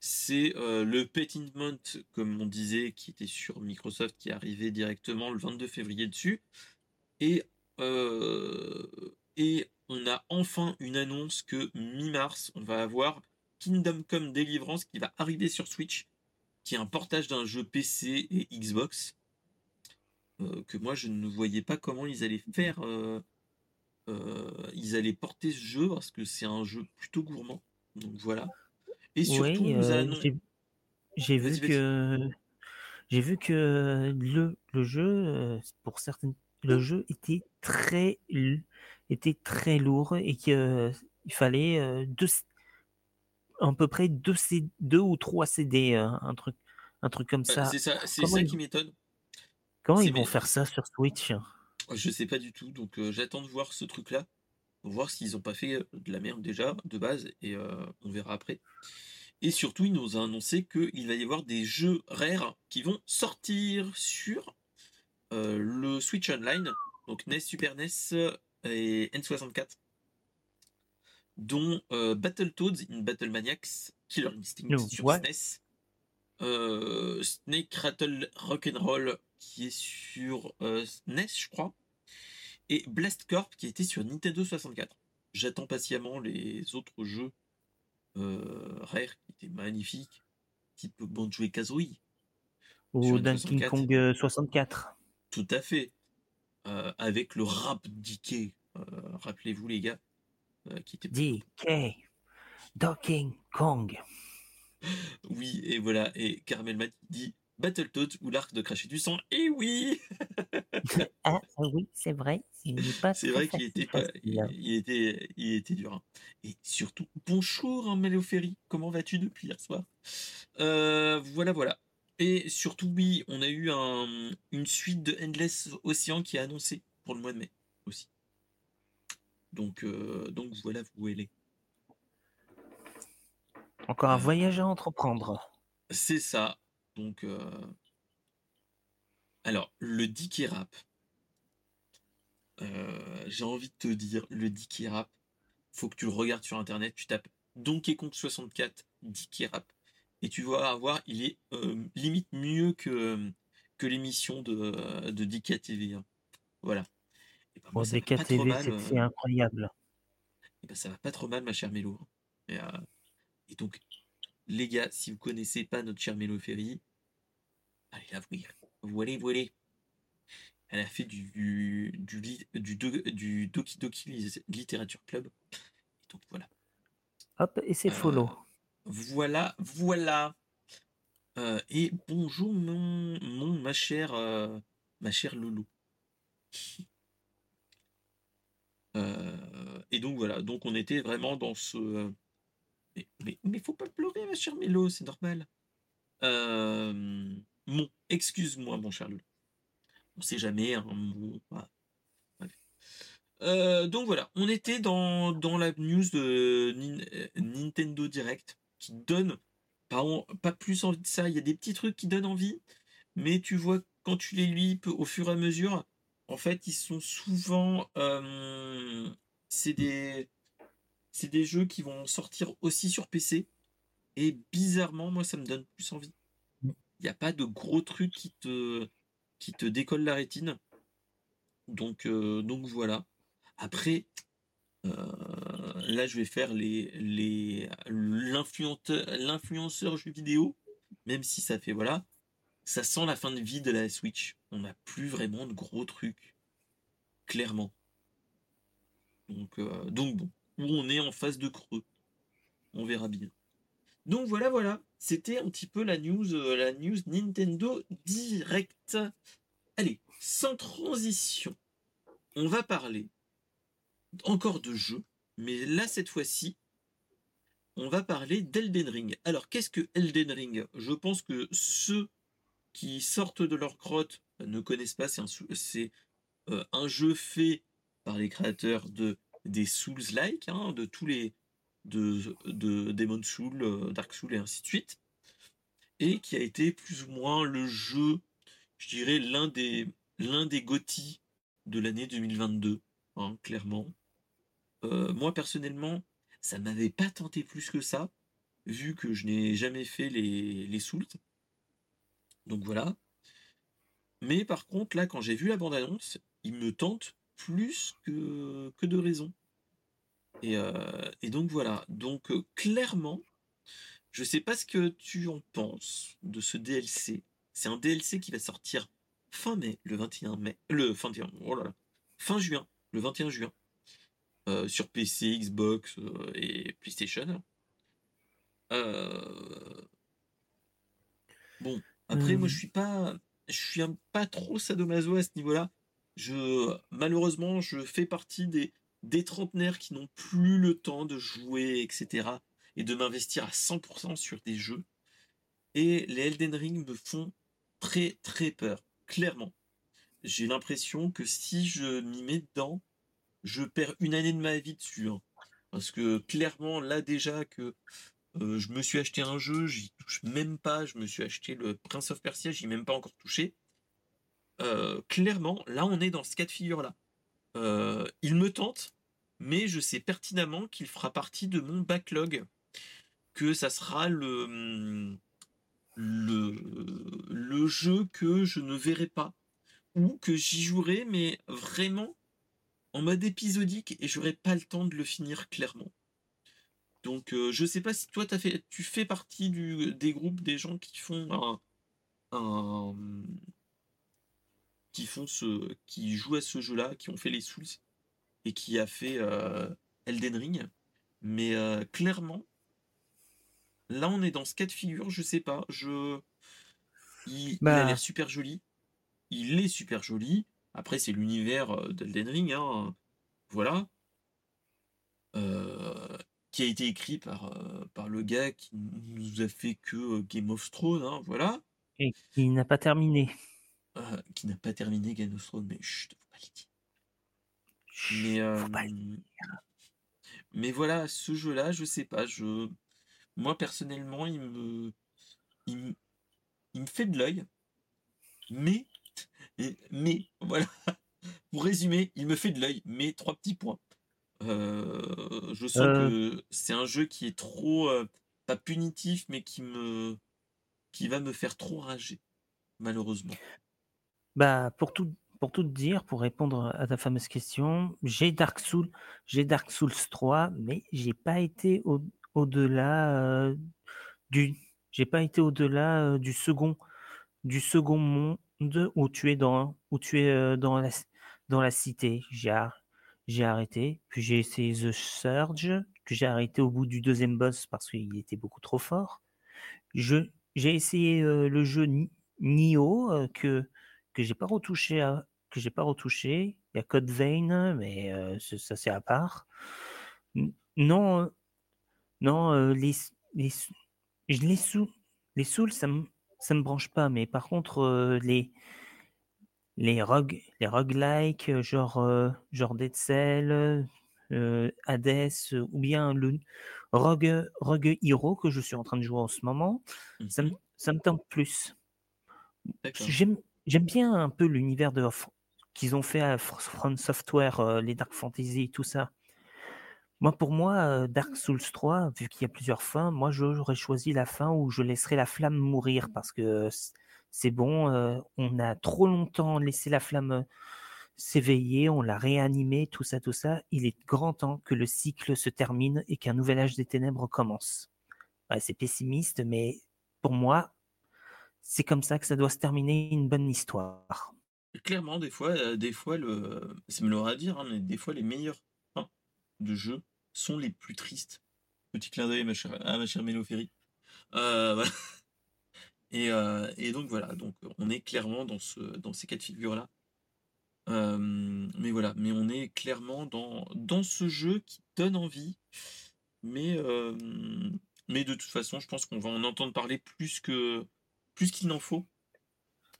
C'est euh, le Petitment, comme on disait, qui était sur Microsoft, qui est arrivé directement le 22 février dessus. Et, euh, et on a enfin une annonce que mi-mars, on va avoir Kingdom Come Deliverance qui va arriver sur Switch, qui est un portage d'un jeu PC et Xbox. euh, que moi, je ne voyais pas comment ils allaient faire. Euh, ils allaient porter ce jeu parce que c'est un jeu plutôt gourmand. Donc voilà. Et surtout, Oui, nous euh, j'ai vu que j'ai vu que le, le jeu, euh, pour certaines, le jeu était très était très lourd et que il fallait deux, à peu près deux, deux ou trois CD, un truc, un truc comme Bah, ça. c'est ça, ils, qui m'étonne. comment ils vont faire ça sur Switch? Je sais pas du tout. Donc euh, j'attends de voir ce truc-là pour voir s'ils ont pas fait euh, de la merde déjà de base et euh, on verra après. Et surtout, il nous a annoncé qu'il va y avoir des jeux rares qui vont sortir sur euh, le Switch Online, donc NES, Super NES et N64, dont Battletoads in Battle Maniacs, Killer Instinct No, sur? SNES, euh, Snake Rattle Rock'n'Roll qui est sur euh, NES, je crois, et Blast Corp qui était sur Nintendo 64. J'attends patiemment les autres jeux euh, rares qui étaient magnifiques, type Banjo et Kazooie Ou Donkey N64. Kong euh, 64? Tout à fait. Euh, avec le rap. Euh, Rappelez-vous les gars, euh, qui était DK, Donkey Kong. Oui, et voilà. Et Carmel Matt dit Battletoads ou l'arc de cracher du sang. Et oui Ah oui, c'est vrai, C'est vrai qu'il était, pas, facile, il, il était, il était dur. hein. Et surtout, bonjour hein, Mélo Ferry. Comment vas-tu depuis hier soir? Euh, Voilà, voilà. Et surtout, oui, on a eu un- une suite de Endless Ocean qui est annoncée pour le mois de mai aussi. Donc, euh, donc voilà où elle est. Encore un Euh, voyage à entreprendre. C'est ça. Donc, euh, alors, le Dicky Rap. Euh, j'ai envie de te dire, le Dicky Rap, faut que tu le regardes sur internet. Tu tapes Donkey Kong 64 Dicky Rap. Et tu vas voir, il est euh, limite mieux que, que l'émission de, de DK TV. hein. Voilà. Et ben, moi, Bon, ça va pas trop DKTV, mal. c'est euh, c'est incroyable. et ben, ça va pas trop mal, ma chère Mélo. Et, euh, et donc, les gars, si vous connaissez pas notre chère Mélo Ferry, allez la voir. Voilà, voilà. Elle a fait du, du, du, lit- du, do- du Doki Doki Literature Club. Et donc voilà. Hop, et c'est Euh, follow. Voilà, voilà. Euh, et bonjour mon, mon ma chère euh, ma chère Loulou. Euh, et donc voilà, donc on était vraiment dans ce. Mais, mais, mais faut pas pleurer, ma chère Mélo, c'est normal. Mon, excuse-moi, mon cher Loulou. On sait jamais, hein. Euh, donc voilà, on était dans, dans la news de euh, Nintendo Direct qui donne pas, pas plus envie de ça. Il y a des petits trucs qui donnent envie, mais tu vois, quand tu les lis au fur et à mesure, en fait, ils sont souvent. euh, c'est des, c'est des jeux qui vont sortir aussi sur PC. Et bizarrement, moi, ça me donne plus envie. Il n'y a pas de gros trucs qui te, décollent la rétine. Donc, euh, voilà. Après, euh, là, je vais faire les, les, l'influenceur jeu vidéo, même si ça fait, voilà, ça sent la fin de vie de la Switch. On n'a plus vraiment de gros trucs, clairement. Donc, euh, donc bon, où on est en phase de creux. On verra bien. Donc voilà, voilà. C'était un petit peu la news, euh, la news Nintendo Direct. Allez, sans transition, on va parler encore de jeux, mais là cette fois-ci, on va parler d'Elden Ring. Alors qu'est-ce que Elden Ring? Je pense que ceux qui sortent de leur grotte ne connaissent pas, c'est un, un jeu fait par les créateurs de des Souls-like, hein, de tous les de, de Demon Soul, Dark Soul et ainsi de suite, et qui a été plus ou moins le jeu, je dirais l'un des l'un des GOTY de l'année 2022, hein, clairement. moi personnellement, ça m'avait pas tenté plus que ça, vu que je n'ai jamais fait les, les Souls. Donc voilà. Mais par contre, là, quand j'ai vu la bande-annonce, il me tente plus que, que de raison. Et, euh, et donc voilà. Donc euh, clairement, je sais pas ce que tu en penses de ce DLC. C'est un DLC qui va sortir fin mai, le 21 mai, le fin, oh là là, fin juin, le 21 juin, euh, sur PC, Xbox et PlayStation. Bon, après, moi, je suis pas, je suis un, pas trop sadomaso à ce niveau-là. Je, malheureusement, je fais partie des, des trentenaires qui n'ont plus le temps de jouer, etc. et de m'investir à 100% sur des jeux. Et les Elden Ring me font très très peur, clairement. J'ai l'impression que si je m'y mets dedans, je perds une année de ma vie dessus. Hein. Parce que clairement, là déjà que euh, je me suis acheté un jeu, j'y touche même pas. Je me suis acheté le Prince of Persia, j'y ai même pas encore touché. Euh, clairement, là, on est dans ce cas de figure-là. Euh, il me tente, mais je sais pertinemment qu'il fera partie de mon backlog, que ça sera le, le, le jeu que je ne verrai pas, ou que j'y jouerai, mais vraiment en mode épisodique, et j'aurai pas le temps de le finir clairement. Donc, euh, je sais pas si toi, as fait, tu fais partie du, des groupes des gens qui font un, qui font ce, qui jouent à ce jeu-là, qui ont fait les Souls et qui a fait euh, Elden Ring. Mais euh, clairement, là, on est dans ce cas de figure. Je sais pas. Je, il, a bah. l'air super joli. Il est super joli. Après, c'est l'univers d'Elden Ring. Hein. Voilà. Euh, qui a été écrit par, euh, par le gars qui nous a fait que euh, Game of Thrones, hein, voilà. Et qui n'a pas terminé. Euh, qui n'a pas terminé Game of Thrones, mais chut, faut pas le dire. Mais, faut pas le dire. mais voilà, ce jeu-là, je sais pas, je... moi personnellement, il me, il me, fait de l'œil, mais, mais voilà, pour résumer, il me fait de l'œil, mais trois petits points. Euh, je sens euh. que c'est un jeu qui est trop, euh, pas punitif, mais qui me qui va me faire trop rager, malheureusement. Bah, pour tout dire, pour répondre à ta fameuse question, j'ai Dark Souls j'ai Dark Souls 3, mais j'ai pas été au au-delà, du j'ai pas été au-delà, du second du second monde où tu es dans où tu es, dans la dans la cité. J'ai arrêté, puis j'ai essayé The Surge, que j'ai arrêté au bout du deuxième boss parce qu'il était beaucoup trop fort. J'ai essayé euh, le jeu Nioh euh, que que j'ai pas retouché, que j'ai pas retouché. Il y a Code Vein, mais euh, ça c'est à part. Non, non, les les les sous les souls ça me ça me branche pas, mais par contre les les rogues, les roguelikes, euh, genre, euh, genre Dead Cell, euh, Hades, ou bien le Rogue, Rogue Hero que je suis en train de jouer en ce moment, ça, me, mhm. ça me tente plus. J'aime, j'aime bien un peu l'univers qu'ils ont fait à From Software, les Dark Fantasy, tout ça. Moi, pour moi, Dark Souls 3, vu qu'il y a plusieurs fins, moi, j'aurais choisi la fin où je laisserai la flamme mourir parce que c'est bon, euh, on a trop longtemps laissé la flamme euh, s'éveiller, on l'a réanimé, tout ça, tout ça. Il est grand temps que le cycle se termine et qu'un nouvel âge des ténèbres commence. c'est pessimiste, mais pour moi, c'est comme ça que ça doit se terminer une bonne histoire. Clairement, des fois, des fois, le, c'est l'aura à dire, hein, mais des fois, les meilleurs fins de jeu sont les plus tristes. Petit clin d'œil à ma chère, à chère Euh, Euh, et, donc voilà, donc on est clairement dans, ce, dans ces cas de figure-là. Mais voilà, mais on est clairement dans, dans ce jeu qui donne envie. Mais, mais de toute façon, je pense qu'on va en entendre parler plus que plus qu'il n'en faut.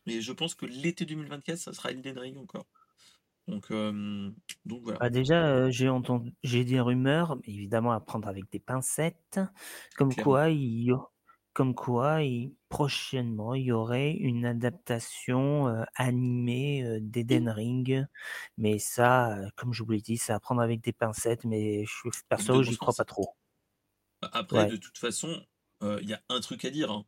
Et je pense que l'été 2024, ça sera Elden Ring encore. Donc, euh, donc voilà. Bah, déjà, euh, j'ai entendu, j'ai des rumeurs, mais évidemment à prendre avec des pincettes, comme quoi il comme quoi prochainement il y aurait une adaptation euh, animée d'Eden Ring, mais ça, comme je vous l'ai dit, c'est à prendre avec des pincettes, mais je perso, j'y crois pas trop. Après, de toute façon, il y a un truc à dire. Hein.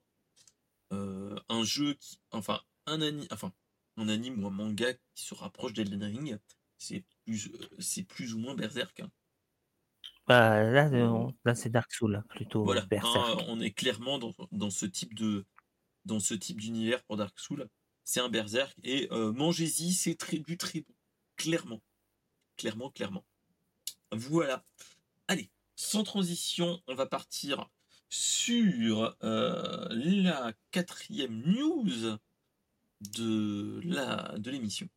Un jeu qui, enfin, un anime, enfin, un anime ou un manga qui se rapproche d'Elden Ring, c'est plus, c'est plus ou moins Berserk. Hein. Bah, là, là c'est Dark Souls, plutôt voilà, Berserk. on est clairement dans, dans, ce type de dans ce type d'univers pour Dark Souls. C'est un Berserk et mangez-y, c'est très, du très bon. Clairement. Clairement, clairement. Voilà. Allez, sans transition, on va partir sur la quatrième news de la de l'émission.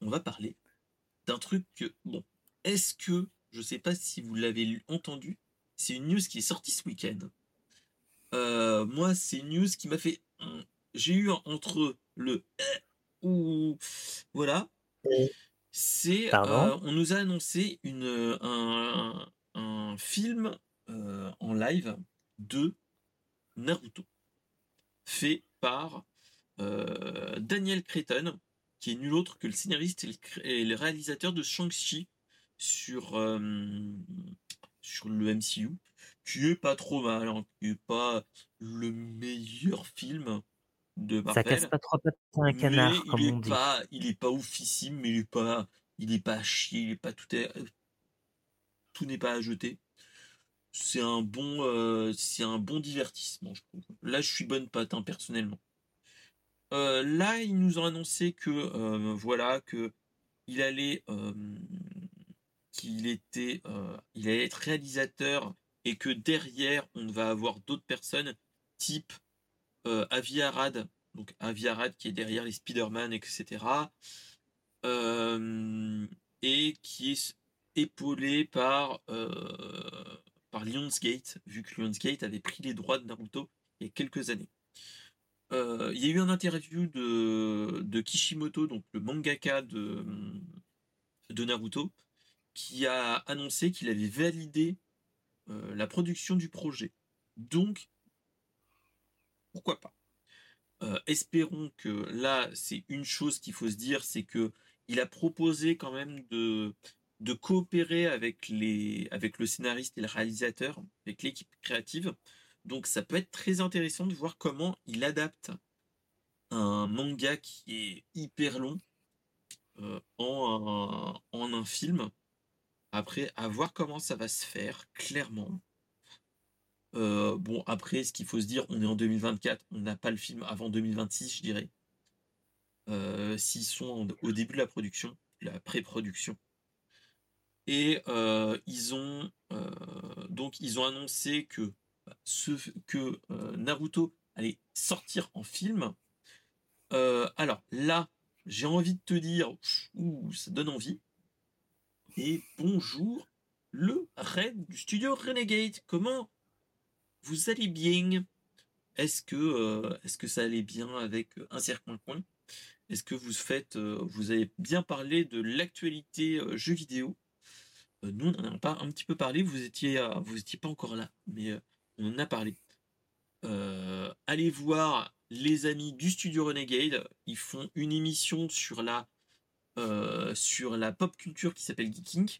On va parler d'un truc que bon, est-ce que je sais pas si vous l'avez entendu, c'est une news qui est sortie ce week-end. Euh, moi, c'est une news qui m'a fait j'ai eu entre le ou voilà. C'est euh, on nous a annoncé une un, un film euh, en live de Naruto fait par euh, Daniel Cretton, qui est nul autre que le scénariste et le, réalisateur de Shang-Chi sur, euh, sur le MCU, qui est pas trop mal, hein, qui est pas le meilleur film de Marvel. Ça casse pas trop un canard, comme il on dit. Pas, il est pas oufissime, mais il est pas, il est pas à chier, il est pas tout est, tout n'est pas à jeter. C'est un bon, euh, c'est un bon divertissement, je trouve. Là, je suis bonne patte, hein, personnellement. Euh, là, ils nous ont annoncé que euh, voilà que il allait qu'il était il allait être réalisateur et que derrière on va avoir d'autres personnes type Avi Arad donc qui est derrière les Spider-Man etc et qui est épaulé par par Lionsgate vu que Lionsgate avait pris les droits de Naruto il y a quelques années euh, il y a eu un interview de, Kishimoto, donc le mangaka de, Naruto, qui a annoncé qu'il avait validé euh, la production du projet. Donc, pourquoi pas? Euh, Espérons que là, c'est une chose qu'il faut se dire, c'est que il a proposé quand même de, de coopérer avec, les, avec le scénariste et le réalisateur, avec l'équipe créative, donc ça peut être très intéressant de voir comment il adapte un manga qui est hyper long euh, en, un, film. Après, à voir comment ça va se faire, clairement. Euh, bon, après, ce qu'il faut se dire, on est en 2024, on n'a pas le film avant 2026, je dirais. Euh, s'ils sont au début de la production, la pré-production. Et ils ont donc ils ont annoncé que euh, Naruto allait sortir en film. Euh, alors là, j'ai envie de te dire, ouh, ça donne envie. Et bonjour, le raid du studio Renegade. Comment vous allez bien? Est-ce que, euh, ça allait bien avec un cercle coin Est-ce que vous faites, vous avez bien parlé de l'actualité jeux vidéo? Nous, on en a pas un petit peu parlé. Vous étiez, étiez pas encore là, mais on en a parlé. Euh, allez voir les amis du studio Renegade. Ils font une émission sur la, euh, pop culture qui s'appelle Geeking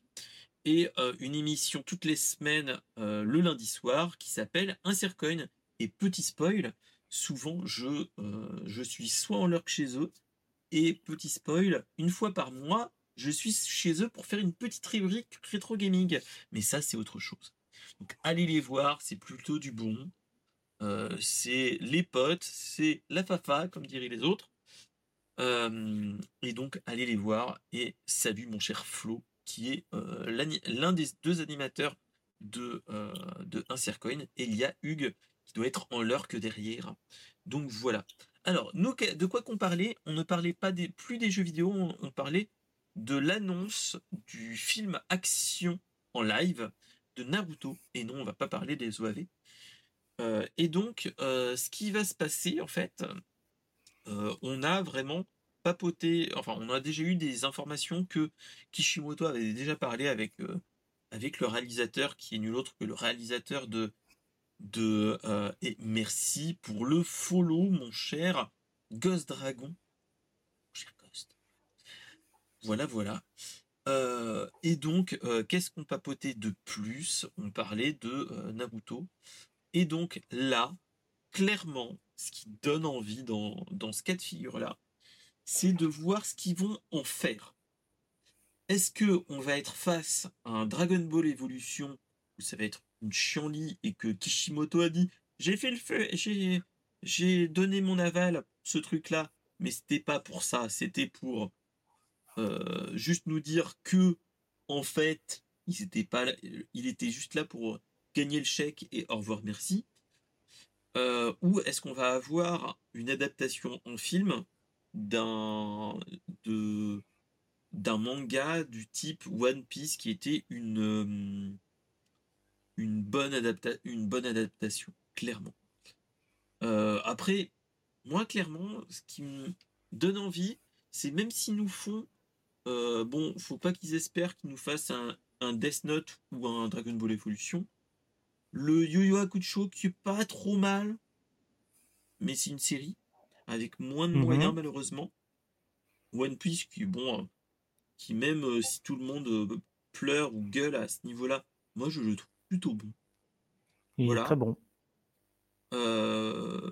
et euh, une émission toutes les semaines le lundi soir qui s'appelle Insercoin. Et petit spoil, souvent je, je suis soit en lurk chez eux et petit spoil, une fois par mois, je suis chez eux pour faire une petite rubrique rétro gaming. Mais ça, c'est autre chose. Donc allez les voir, c'est plutôt du bon. Euh, c'est les potes, c'est la fafa, comme diraient les autres. Euh, et donc allez les voir et salut mon cher Flo, qui est euh, l'un des deux animateurs de, de Insercoin. Et il y a Hugues qui doit être en l'heure que derrière. Donc voilà. Alors, nous, de quoi qu'on parlait? On ne parlait pas des, plus des jeux vidéo, on parlait de l'annonce du film Action en live de Naruto. Et non, on va pas parler des OAV. Euh, et donc, euh, ce qui va se passer, en fait, euh, on a vraiment papoté, enfin, on a déjà eu des informations que Kishimoto avait déjà parlé avec, avec le réalisateur, qui est nul autre que le réalisateur de. de et merci pour le follow, mon cher Ghost Dragon. Voilà, voilà. Euh, et donc, euh, qu'est-ce qu'on papotait de plus? On parlait de euh, Naruto. Et donc là, clairement, ce qui donne envie dans, ce cas de figure-là, c'est de voir ce qu'ils vont en faire. Est-ce que on va être face à un Dragon Ball Evolution où ça va être une chienlit et que Kishimoto a dit j'ai fait le feu, j'ai j'ai donné mon aval, ce truc-là, mais c'était pas pour ça, c'était pour euh, juste nous dire que en fait, il était pas, là- il était juste là pour gagner le chèque et au revoir, merci. Euh, ou est-ce qu'on va avoir une adaptation en film d'un de d'un manga du type One Piece qui était une euh, bonne adaptation clairement. Euh, après, moi clairement, ce qui me donne envie, c'est même s'ils nous font euh, bon, faut pas qu'ils espèrent qu'ils nous fassent un, un Death Note ou un Dragon Ball Evolution. Le Yo-Yo Hakusho qui est pas trop mal, mais c'est une série avec moins de Mhm. moyens malheureusement. One Piece qui bon, euh, qui même euh, si tout le monde pleure ou gueule à ce niveau-là, moi je le trouve plutôt bon. Il Voilà. est très bon. Euh...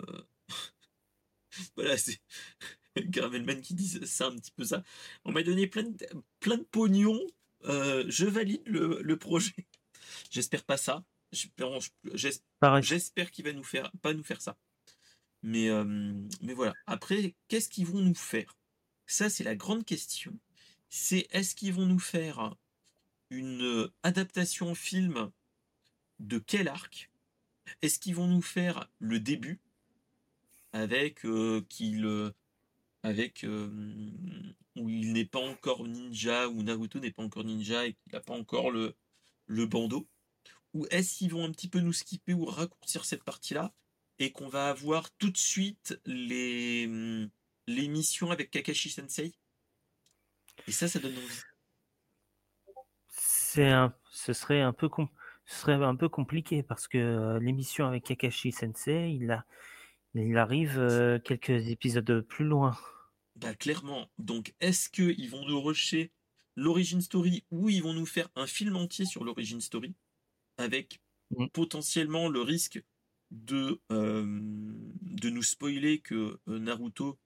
voilà, c'est Caramelman qui dit ça un petit peu ça. On m'a donné plein de, plein de pognon. euh, je valide le, le projet. J'espère pas ça. J'espère qu'il va nous faire pas nous faire ça. Mais, euh, mais voilà. Après, qu'est-ce qu'ils vont nous faire? Ça, c'est la grande question. C'est est-ce qu'ils vont nous faire une euh, adaptation film de quel arc? Est-ce qu'ils vont nous faire le début? Avec euh, qu'il avec euh, où il n'est pas encore ninja où Naruto n'est pas encore ninja et qu'il n'a pas encore le le bandeau. Ou est-ce qu'ils vont un petit peu nous skipper ou raccourcir cette partie-là et qu'on va avoir tout de suite les hum, les missions avec Kakashi Sensei? Et ça ça donne envie. C'est un, ce serait un peu ce serait un peu compliqué parce que euh, l'émission avec Kakashi Sensei, il a, il arrive euh, quelques épisodes plus loin. Bah clairement. Donc est-ce qu'ils vont nous rusher l'origin story ou ils vont nous faire un film entier sur l'origin story avec Mm. potentiellement le risque de, euh, de nous spoiler que euh, Naruto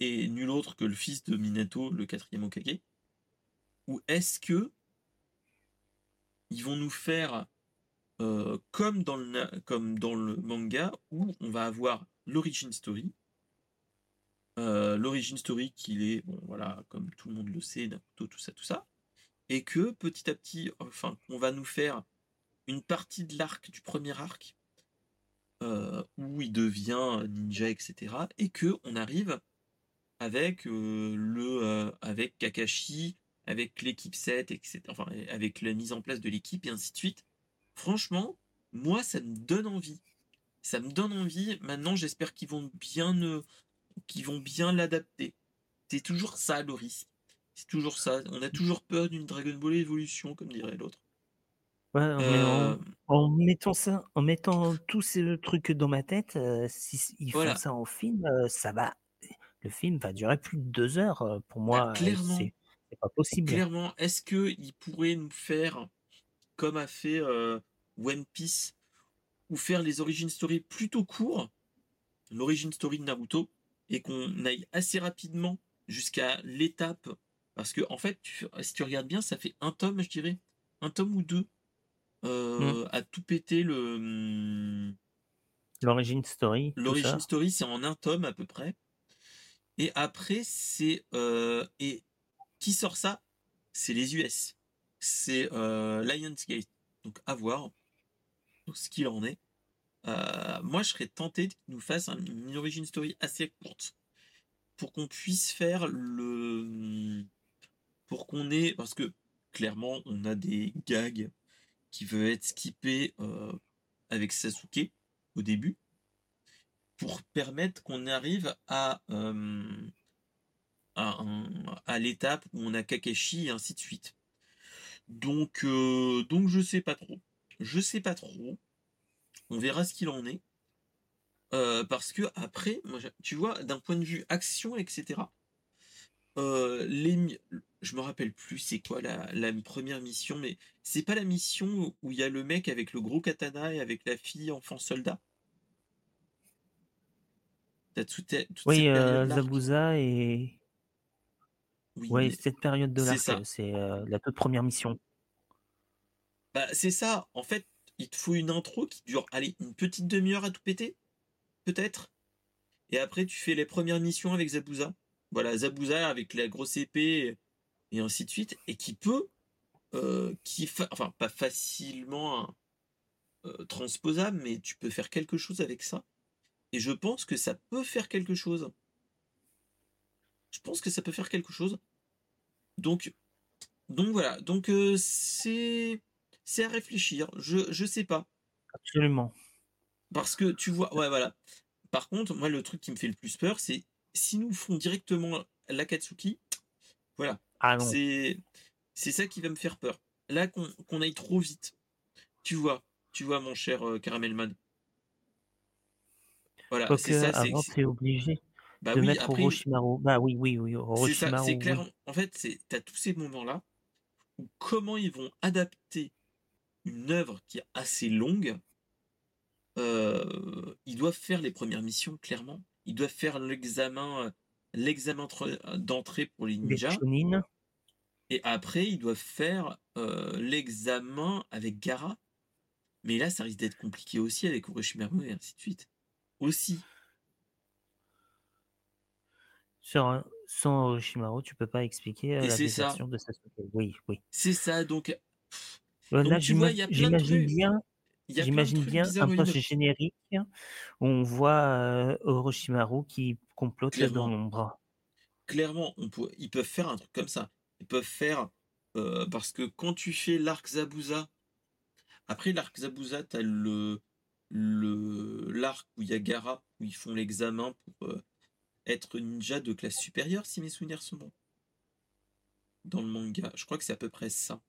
est nul autre que le fils de Minato, le quatrième Hokage? Ou est-ce que ils vont nous faire euh, comme, dans le, comme dans le manga où on va avoir l'origin story euh, l'origin story qu'il est, bon voilà, comme tout le monde le sait, Naruto, tout ça, tout ça, et que petit à petit, enfin, on va nous faire une partie de l'arc du premier arc euh, où il devient ninja, etc., et que on arrive avec euh, le, avec Kakashi, avec l'équipe 7, etc., enfin, avec la mise en place de l'équipe et ainsi de suite. Franchement, moi, ça me donne envie. Ça me donne envie. Maintenant, j'espère qu'ils vont bien qui vont bien l'adapter. C'est toujours ça le risque. C'est toujours ça. On a toujours peur d'une Dragon Ball évolution, comme dirait l'autre. Ouais, mais en, Euh, en mettant ça, en mettant tous ces trucs dans ma tête, euh, si ils Voilà. font ça en film, euh, ça va, le film va durer plus de deux heures. euh, Pour moi, Bah, clairement. c'est pas possible. clairement, est-ce qu'ils pourraient nous faire, comme a fait One Piece, ou faire les origin story plutôt courts, l'origin story de Naruto, et qu'on aille assez rapidement jusqu'à l'étape, parce que en fait, tu- si tu regardes bien, ça fait un tome, je dirais, un tome ou deux, euh, à tout péter le hum, L'origine story, tout L'origin ça. story, c'est en un tome à peu près. Et après, c'est. euh, et qui sort ça? C'est les US. C'est euh, Lionsgate. Donc à voir donc, ce qu'il en est. Euh, moi, je serais tenté qu'ils nous fassent un- une origin story assez courte pour qu'on puisse faire le. Pour qu'on ait. Parce que clairement, on a des gags qui veulent être skippés euh, avec Sasuke au début. pour permettre qu'on arrive à, à, à l'étape où on a Kakashi et ainsi de suite. Donc, donc je sais pas trop. Je sais pas trop. On verra ce qu'il en est. parce que après, tu vois, d'un point de vue action, etc. les, je me rappelle plus c'est quoi la, la, première mission, mais c'est pas la mission où il y a le mec avec le gros katana et avec la fille enfant soldat? oui, Zabuza et. Oui, cette période de l'arc, c'est la toute première mission. Bah, c'est ça. En fait, il te faut une intro qui dure, allez, une petite demi-heure à tout péter, peut-être. Et après, tu fais les premières missions avec Zabuza. Voilà, Zabuza avec la grosse épée et ainsi de suite, et qui peut, euh, qui, enfin, pas facilement hein, euh, transposable, mais tu peux faire quelque chose avec ça. Et je pense que ça peut faire quelque chose. Je pense que ça peut faire quelque chose. Donc, donc voilà. Donc euh, c'est c'est à réfléchir. Je je sais pas. Absolument. Parce que tu vois, ouais voilà. Par contre, moi le truc qui me fait le plus peur, c'est si nous font directement l'Akatsuki, voilà. Ah c'est c'est ça qui va me faire peur. Là qu'on aille trop vite. Tu vois, tu vois mon cher euh, Caramelman. Voilà, c'est ça. Avant, c'est obligé bah de mettre après, Orochimaru. Bah oui, oui, oui. C'est ça, c'est clair. En fait, tu as tous ces moments-là où comment ils vont adapter une œuvre qui est assez longue. Euh, ils doivent faire les premières missions, clairement. Ils doivent faire l'examen euh, l'examen d'entrée pour les ninjas. et après, ils doivent faire euh, l'examen avec Gara. Mais là, ça risque d'être compliqué aussi avec Orochimaru et ainsi de suite aussi. Sur sans Orochimaru, tu peux pas expliquer euh, la de Sasuke. Oui, oui. C'est ça, donc. J'imagine bien, j'imagine bien un générique où on voit euh, Orochimaru qui complote dans l'ombre. Clairement, on peut, ils peuvent faire un truc comme ça. Ils peuvent faire euh, parce que quand tu fais l'arc Zabuza, après l'arc Zabuza, tu as le le l'arc où il y a Gara, où ils font l'examen pour euh, être ninja de classe supérieure, si mes souvenirs sont bons. Dans le manga. Je crois que c'est à peu près ça.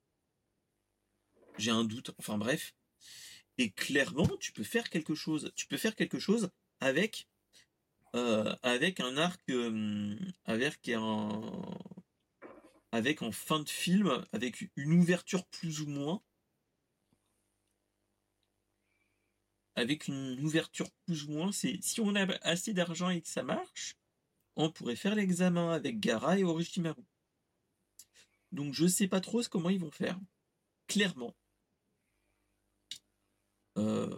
J'ai un doute. Enfin bref. Et clairement, tu peux faire quelque chose. Tu peux faire quelque chose avec euh, avec un arc euh, avec un en fin de film avec une ouverture plus ou moins avec une ouverture plus ou moins, c'est si on a assez d'argent et que ça marche, on pourrait faire l'examen avec Gara et Orochimaru. Donc je sais pas trop comment ils vont faire. Clairement. Euh,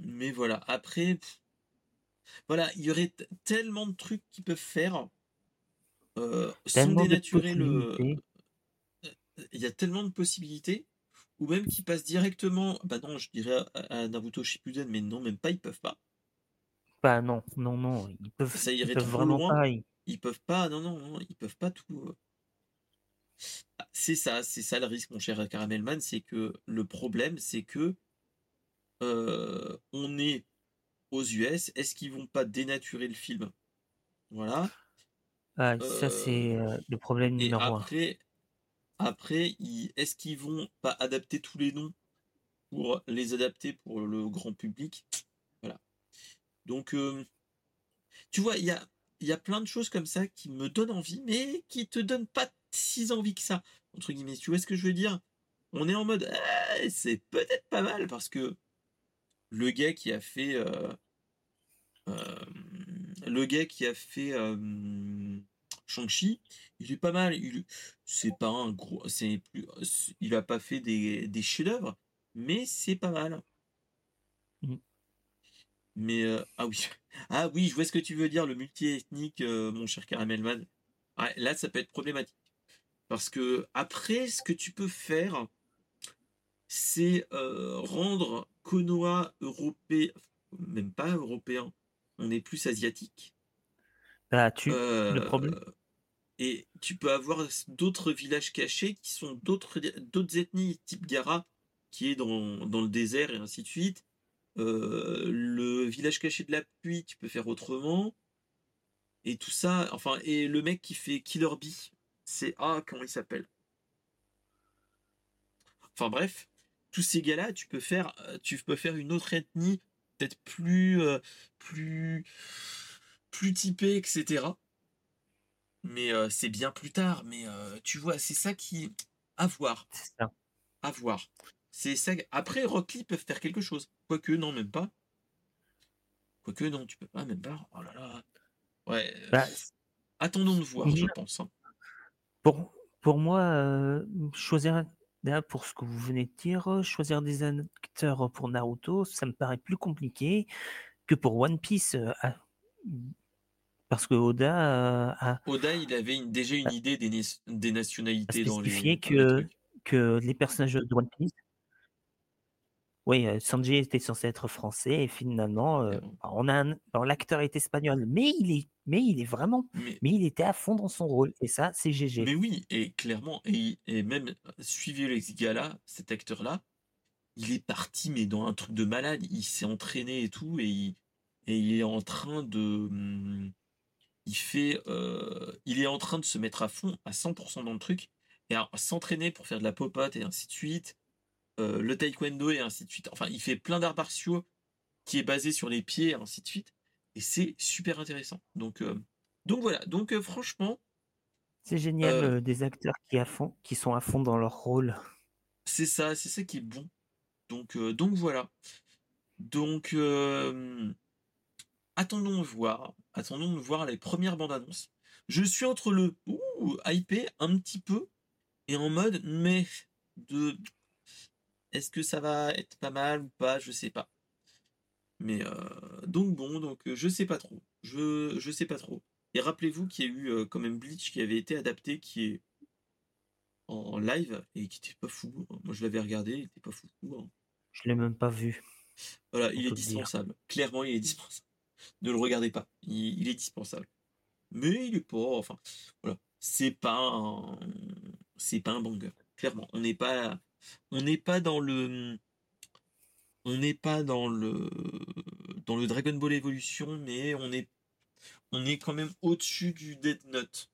mais voilà, après, voilà, il y aurait tellement de trucs qu'ils peuvent faire euh, sans dénaturer le. Il y a tellement de possibilités ou même qui passent directement, bah non, je dirais à, Naruto Shippuden, mais non, même pas, ils peuvent pas. Bah non, non, non, ils peuvent, ça irait peuvent vraiment pas. Ils... peuvent pas, non, non, non, ils peuvent pas tout. Euh. Ah, c'est ça, c'est ça le risque, mon cher Caramelman, c'est que le problème, c'est que euh, on est aux US, est-ce qu'ils vont pas dénaturer le film? Voilà. Ah, ça, c'est euh, le problème numéro après, après, est-ce qu'ils vont pas adapter tous les noms pour les adapter pour le grand public? Voilà. Donc, euh, tu vois, il y a, y a plein de choses comme ça qui me donnent envie, mais qui te donnent pas si envie que ça, entre guillemets. Tu vois ce que je veux dire? On est en mode, eh, c'est peut-être pas mal parce que le gars qui a fait, euh, euh, le gars qui a fait Shang-Chi, il est pas mal. Il, c'est pas un gros, c'est plus, il a pas fait des, des chefs-d'œuvre, mais c'est pas mal. Mmh. Mais euh, ah oui, ah oui, je vois ce que tu veux dire, le multi-ethnique, euh, mon cher Caramelman. là, ça peut être problématique parce que après, ce que tu peux faire, c'est euh, rendre Konoha européen, même pas européen, on est plus asiatique. Bah, tu, le problème, et tu peux avoir d'autres villages cachés qui sont d'autres ethnies, type Gara, qui est dans, le désert et ainsi de suite. le village caché de la pluie, tu peux faire autrement. Et tout ça, enfin, et le mec qui fait Killer Bee, c'est ah comment il s'appelle? Enfin bref, tous ces gars-là, tu peux faire, tu peux faire une autre ethnie, peut-être plus, plus, plus typée, etc. Mais c'est bien plus tard. Mais tu vois, c'est ça qui, à voir, ça. à voir. C'est ça. Après, Rock Lee peuvent faire quelque chose. Quoique, non, même pas. Quoique, non, tu peux pas, même pas. Oh là là. Ouais. Bah, attendons de voir, je pense. hein. Pour, pour moi, euh, choisir, là, pour ce que vous venez de dire, euh, choisir des acteurs pour Naruto, ça me paraît plus compliqué que pour One Piece. euh, ah, parce que Oda euh, a, Oda, il avait une- déjà une idée des, nationalités dans les, spécifié dans les que, que les personnages de One Piece. Oui, euh, Sanji était censé être français et finalement, euh, Clairement. on a un- bon, l'acteur est espagnol, mais il est, mais il est vraiment, Mais, mais il était à fond dans son rôle et ça, c'est GG. mais oui, et clairement, et, et même suivez les gars-là, cet acteur-là, il est parti, mais dans un truc de malade. Il s'est entraîné et tout, et il, et il est en train de. hum, Il fait. euh, il est en train de se mettre à fond, à 100% dans le truc, et à s'entraîner pour faire de la popote et ainsi de suite. Euh, le taekwondo et ainsi de suite. Enfin, il fait plein d'arts martiaux qui est basé sur les pieds et ainsi de suite. Et c'est super intéressant. Donc, euh, donc voilà. Donc euh, franchement, C'est génial des acteurs qui, à fond, qui sont à fond dans leur rôle. c'est ça, c'est ça qui est bon. Donc, donc voilà. Donc, attendons de voir. Attendons de voir les premières bandes annonces. Je suis entre le ouh, hypé un petit peu et en mode mais de est-ce que ça va être pas mal ou pas, je sais pas. Mais euh, donc bon, donc euh, je sais pas trop. Je je sais pas trop. Et rappelez-vous qu'il y a eu euh, quand même Bleach qui avait été adapté, qui est en live et qui était pas fou. Moi je l'avais regardé, il était pas fou. hein. Je l'ai même pas vu. Voilà, il est dispensable. Clairement, il est dispensable. Ne le regardez pas. Il, il est dispensable. Mais il est pas. Enfin, voilà. C'est pas un. C'est pas un banger. Clairement. On n'est pas. On n'est pas dans le. On n'est pas dans le. Dans le Dragon Ball Evolution, mais on est. Quand même au-dessus du Death Note.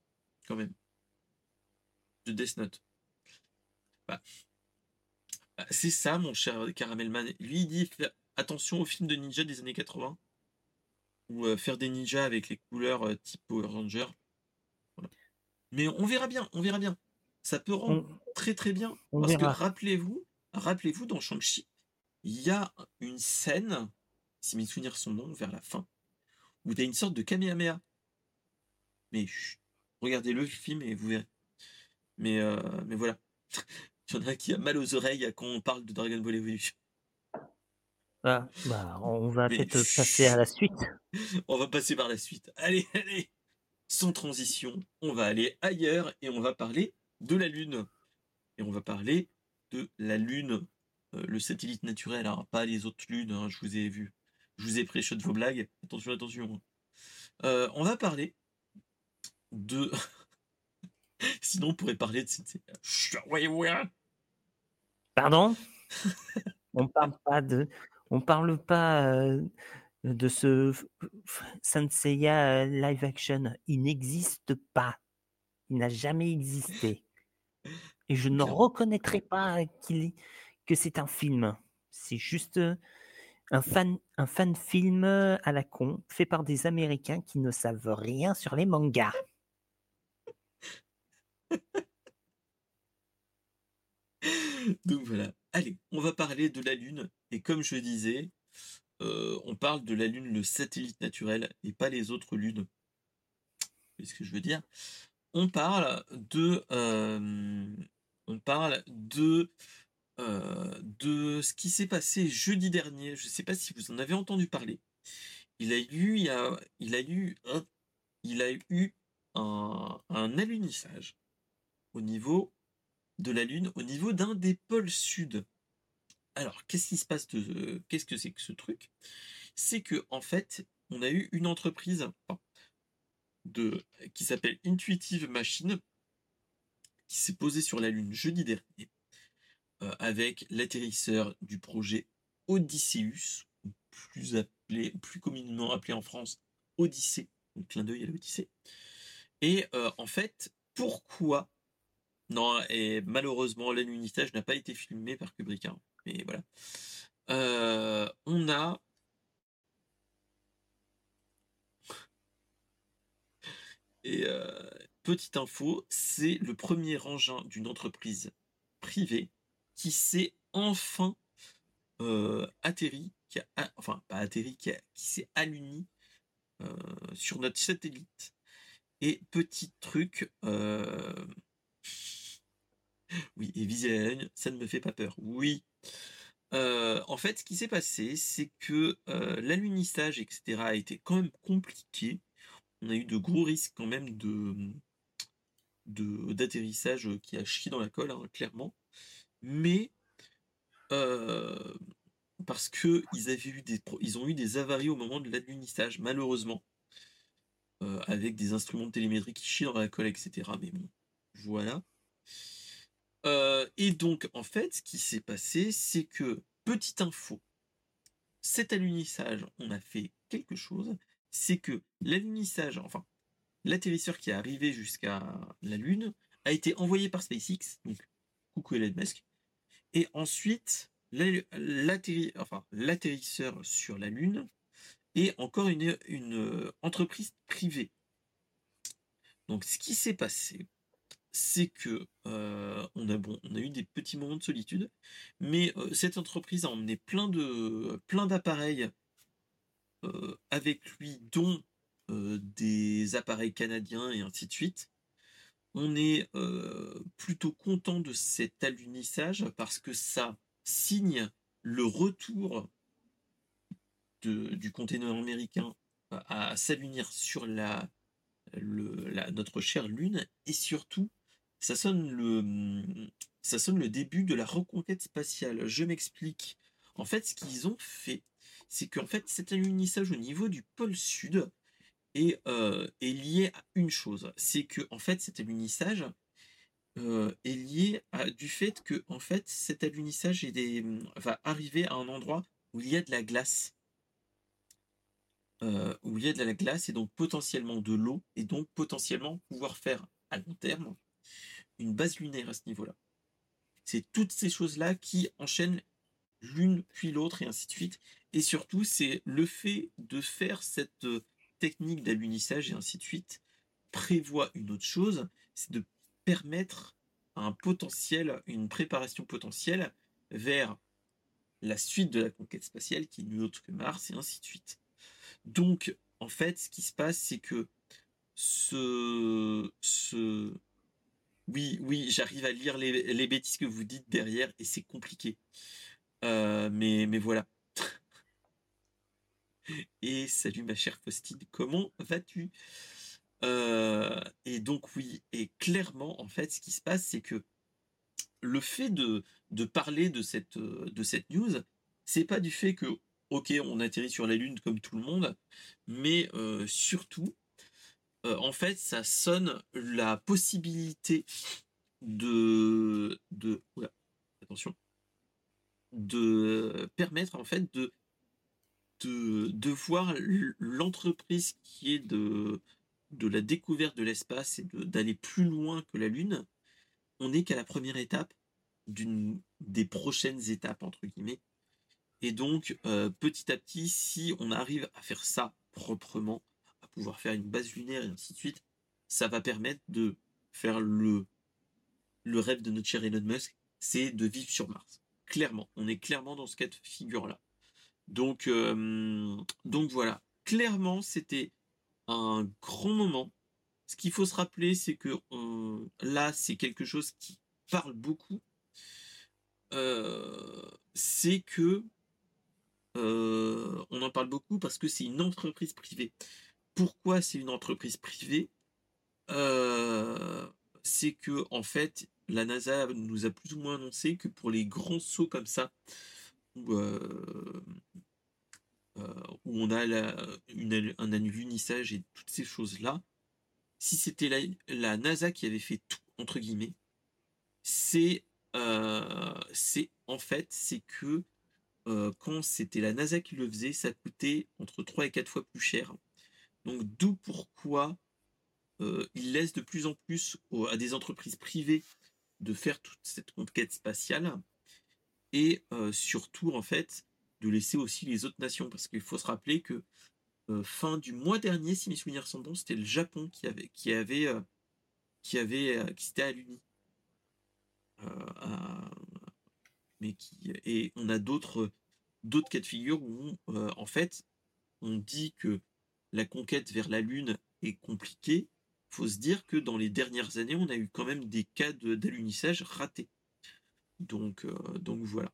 Quand même. De Death Note. Bah, bah, c'est ça, mon cher Caramelman. Lui, il dit attention aux films de ninja des années 80. Ou euh, faire des ninjas avec les couleurs euh, type Power Ranger. Mais on verra bien, on verra bien. Ça peut rendre très très bien. on Parce verra. que rappelez-vous, rappelez-vous dans Shang-Chi, il y a une scène, si mes souvenirs sont bons, vers la fin, où tu as une sorte de Kamehameha. Mais chut, regardez le film et vous verrez. Mais, euh, mais voilà. Il y en a qui a mal aux oreilles quand on parle de Dragon Ball Evolution. Ah, bah, on va peut-être passer à la suite. on va passer par la suite. Allez, allez. Sans transition, on va aller ailleurs et on va parler de la Lune. Et on va parler de la Lune, euh, le satellite naturel, hein, pas les autres lunes, hein, je vous ai vu. Je vous ai de vos blagues. Attention, attention. Euh, on va parler de... Sinon, on pourrait parler de... Pardon? On parle pas de, on parle pas euh, de ce f- f- Saint Seiya euh, live action. Il n'existe pas. Il n'a jamais existé. Et je ne reconnaîtrai pas qu'il est- que c'est un film. C'est juste euh, un fan, un fan film euh, à la con, fait par des Américains qui ne savent rien sur les mangas. Donc voilà. Allez, on va parler de la Lune. Et comme je disais, euh, on parle de la Lune, le satellite naturel, et pas les autres lunes. C'est ce que je veux dire? On parle de, euh, on parle de, euh, de ce qui s'est passé jeudi dernier. Je ne sais pas si vous en avez entendu parler. Il a eu, il a, eu, un, il a eu un, un alunissage au niveau de la Lune, au niveau d'un des pôles sud. Alors, qu'est-ce qui se passe de, qu'est-ce que c'est que ce truc? C'est que en fait, on a eu une entreprise qui s'appelle Intuitive Machine, qui s'est posée sur la Lune jeudi dernier, euh, avec l'atterrisseur du projet Odysseus, plus appelé, plus communément appelé en France Odyssée, un clin d'œil à l'Odyssée. Et euh, en fait, pourquoi? Non, et malheureusement, l'alunissage n'a pas été filmé par Kubrick. Hein, mais voilà. Euh, on a Et petite info, c'est le premier engin d'une entreprise privée qui s'est enfin euh, atterri, qui a, enfin pas atterri, qui, s'est aluni euh, sur notre satellite. Et petit truc, oui, et viser ça ne me fait pas peur. Oui. en fait, ce qui s'est passé, c'est que l'alunissage, etc., a été quand même compliqué on a eu de gros risques quand même de d'atterrissage qui a chié dans la colle, hein, clairement. Mais euh, parce que ils avaient eu des ils ont eu des avaries au moment de l'alunissage, malheureusement, euh, avec des instruments de télémétrie qui chient dans la colle, etc. Mais bon, voilà. Euh, et donc, en fait, ce qui s'est passé, c'est que, petite info, cet alunissage, on a fait quelque chose, c'est que l'alunissage, enfin, l'atterrisseur qui est arrivé jusqu'à la Lune a été envoyé par SpaceX, donc coucou Elon Musk, et ensuite l'atterrisseur sur la Lune est encore une, une entreprise privée. Donc ce qui s'est passé, c'est que euh, on, a, bon, on a eu des petits moments de solitude, mais euh, cette entreprise a emmené plein plein d'appareils euh, avec lui, dont euh, des appareils canadiens et ainsi de suite. On est euh, plutôt content de cet alunissage parce que ça signe le retour du conteneur américain à, s'alunir sur la, notre chère Lune et surtout ça sonne le ça sonne le début de la reconquête spatiale. Je m'explique. En fait, ce qu'ils ont fait, c'est qu'en fait, cet alunissage au niveau du pôle sud est, euh, est lié à une chose. C'est que, en fait, cet alunissage euh, est lié à, du fait que, en fait, cet alunissage va arriver à un endroit où il y a de la glace. Euh, où il y a de la glace et donc potentiellement de l'eau et donc potentiellement pouvoir faire à long terme une base lunaire à ce niveau-là. C'est toutes ces choses-là qui enchaînent l'une puis l'autre et ainsi de suite. Et surtout, c'est le fait de faire cette technique d'alunissage et ainsi de suite prévoit une autre chose, c'est de permettre un potentiel, une préparation potentielle vers la suite de la conquête spatiale qui n'est autre que Mars et ainsi de suite. Donc, en fait, ce qui se passe, c'est que ce, ce, oui, oui, j'arrive à lire les, les, bêtises que vous dites derrière et c'est compliqué. Euh, mais, mais voilà. Et salut ma chère Faustine, comment vas-tu? Euh, Et donc oui, et clairement, en fait, ce qui se passe, c'est que le fait de, parler de cette, news, c'est pas du fait que, ok, on atterrit sur la Lune comme tout le monde, mais euh, surtout, en fait, ça sonne la possibilité de... de attention de permettre en fait de, de, voir l'entreprise qui est de, la découverte de l'espace et d'aller plus loin que la Lune, on n'est qu'à la première étape des prochaines étapes entre guillemets. Et donc euh, petit à petit, si on arrive à faire ça proprement, à pouvoir faire une base lunaire et ainsi de suite, ça va permettre de faire le, le rêve de notre cher Elon Musk, c'est de vivre sur Mars. Clairement, on est clairement dans ce cas de figure-là. Donc, euh, donc voilà, clairement, c'était un grand moment. Ce qu'il faut se rappeler, c'est que là, c'est quelque chose qui parle beaucoup. Euh, c'est que euh, on en parle beaucoup parce que c'est une entreprise privée. Pourquoi c'est une entreprise privée? C'est que en fait, la NASA nous a plus ou moins annoncé que pour les grands sauts comme ça, euh, on a un alunissage et toutes ces choses-là, si c'était la, NASA qui avait fait tout, entre guillemets, c'est euh, en fait, c'est que euh, quand c'était la NASA qui le faisait, ça coûtait entre 3 et 4 fois plus cher. Donc d'où pourquoi euh, il laisse de plus en plus à des entreprises privées de faire toute cette conquête spatiale et euh, surtout en fait de laisser aussi les autres nations parce qu'il faut se rappeler que fin du mois dernier, si mes souvenirs sont bons, c'était le Japon qui avait qui avait qui avait qui s'était à l'Uni. mais qui et on a d'autres d'autres cas de figure où en fait on dit que la conquête vers la Lune est compliquée, faut se dire que dans les dernières années, on a eu quand même des cas d'alunissage ratés. Donc, euh, donc voilà.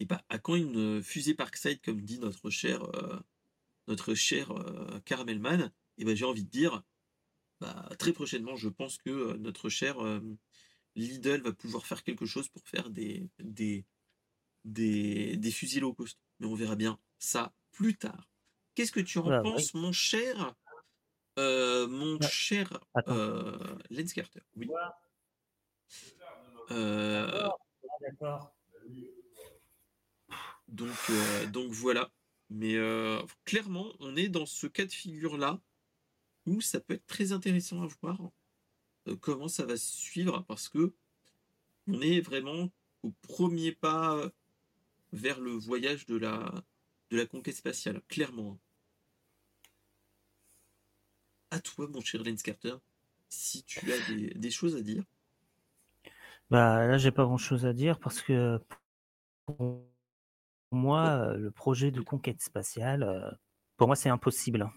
Et bah, à quand une fusée Parkside, comme dit notre cher, euh, notre cher euh, Caramelman Et ben j'ai envie de dire, bah, très prochainement, je pense que notre cher Lidl va pouvoir faire quelque chose pour faire des, des, des, des fusils low cost. Mais on verra bien ça plus tard. Qu'est-ce que tu en penses, mon cher, euh, mon cher euh, Lens Carter Oui. Euh, donc, euh, donc voilà. Mais clairement, on est dans ce cas de figure-là où ça peut être très intéressant à voir comment ça va se suivre parce que on est vraiment au premier pas vers le voyage de la, conquête spatiale, clairement à toi, mon cher Lens Carter, si tu as des, choses à dire. Bah là, j'ai pas grand chose à dire parce que moi, le projet de conquête spatiale, pour moi, c'est impossible.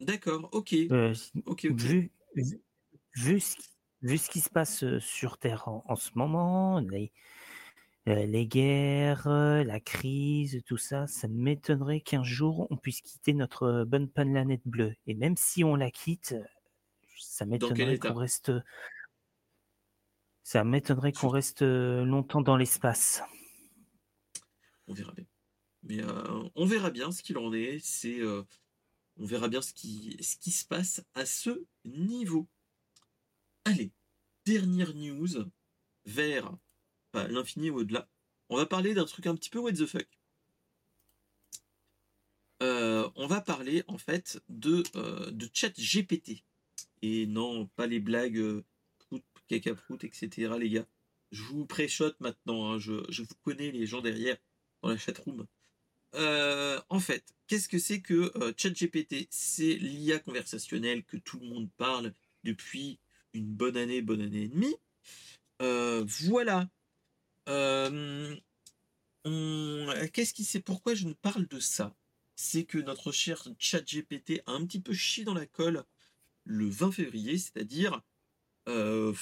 D'accord, ok. Vu, vu, ce, qui se passe sur Terre en, ce moment, euh, les guerres, la crise, tout ça, ça m'étonnerait qu'un jour on puisse quitter notre bonne planète bleue. Et même si on la quitte, ça m'étonnerait qu'on reste. Ça m'étonnerait qu'on reste longtemps dans l'espace. On verra bien. Mais on verra bien ce qu'il en est. C'est, on verra bien ce qui, se passe à ce niveau. Allez, dernière news vers l'infini ou au-delà. On va parler d'un truc un petit peu what the fuck. Euh, on va parler en fait de, euh, chat GPT. Et non, pas les blagues euh, caca prout, etc. les gars. Je vous préchote maintenant, hein. je, vous connais les gens derrière dans la chatroom. Euh, en fait, qu'est-ce que c'est que ChatGPT? C'est l'IA conversationnelle que tout le monde parle depuis une bonne année, bonne année et demie. voilà euh, qu'est-ce qui c'est Pourquoi je ne parle de ça? C'est que notre cher chat GPT a un petit peu chié dans la colle le 20 février, c'est-à-dire euh,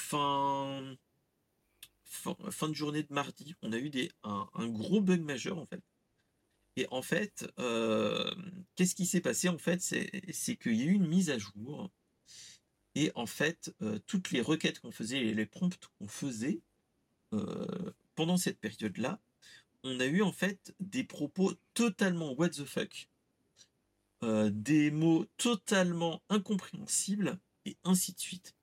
fin, de journée de mardi. On a eu des, un, gros bug majeur en fait. Et en fait, euh, qu'est-ce qui s'est passé En fait, c'est qu'il y a eu une mise à jour. Et en fait, toutes les requêtes qu'on faisait, les prompts qu'on faisait, pendant cette période-là, on a eu en fait des propos totalement what the fuck, euh, des mots totalement incompréhensibles et ainsi de suite,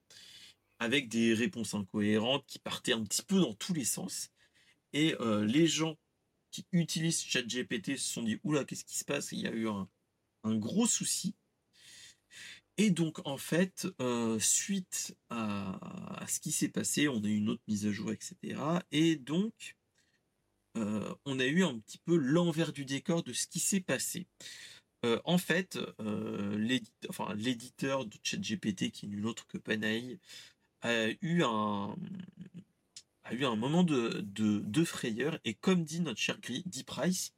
avec des réponses incohérentes qui partaient un petit peu dans tous les sens. Et euh, les gens qui utilisent ChatGPT se sont dit oula qu'est-ce qui se passe? Il y a eu un, gros souci. Et donc en fait, euh, suite à, ce qui s'est passé, on a eu une autre mise à jour, etc. Et donc, euh, on a eu un petit peu l'envers du décor de ce qui s'est passé. En fait, l'éditeur de ChatGPT, qui est nul autre que Panay, a eu un, a eu un moment de, de, frayeur. Et comme dit notre cher Deep Price,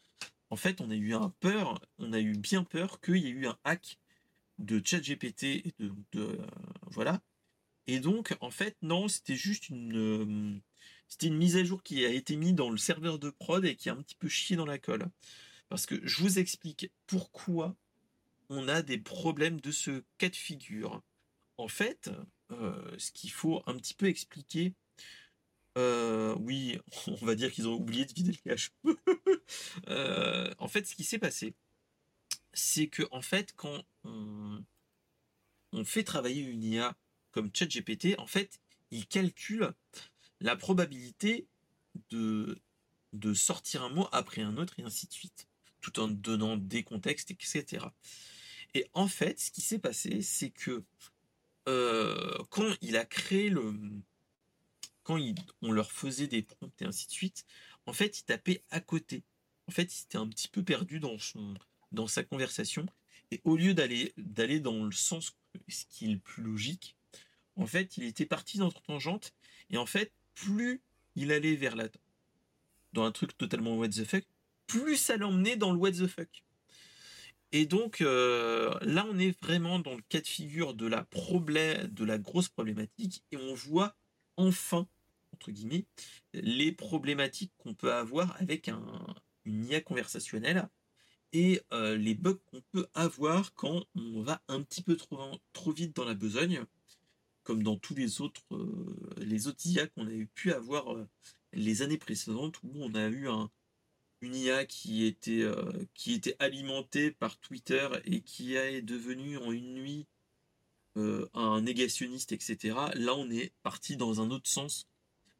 en fait, on a eu un peur, on a eu bien peur qu'il y ait eu un hack de ChatGPT et de, euh, voilà. Et donc en fait non, c'était juste une euh, une mise à jour qui a été mise dans le serveur de prod et qui a un petit peu chié dans la colle. Parce que je vous explique pourquoi on a des problèmes de ce cas de figure. En fait, ce qu'il faut un petit peu expliquer, oui, on va dire qu'ils ont oublié de vider le cache. en fait, ce qui s'est passé, c'est que en fait, quand on, fait travailler une IA comme ChatGPT, en fait, il calcule la probabilité de sortir un mot après un autre et ainsi de suite, tout en donnant des contextes, etc. Et en fait, ce qui s'est passé, c'est que euh, quand il a créé le, quand on leur faisait des prompts et ainsi de suite, en fait, il tapait à côté. En fait, il s'était un petit peu perdu dans son, dans sa conversation. Et au lieu d'aller, d'aller dans le sens ce qui est le plus logique, en fait, il était parti dans une tangente. Et en fait, plus il allait vers la, dans un truc totalement what the fuck, plus ça l'emmenait dans le what the fuck. Et donc euh, là, on est vraiment dans le cas de figure de la grosse problématique, et on voit enfin entre guillemets les problématiques qu'on peut avoir avec un, une IA conversationnelle et euh, les bugs qu'on peut avoir quand on va un petit peu trop, trop vite dans la besogne, comme dans tous les autres euh, les autres IA qu'on a pu avoir les années précédentes où on a eu un, une IA qui était, euh, qui était alimentée par Twitter et qui est devenue en une nuit euh, un négationniste, etc. Là, on est parti dans un autre sens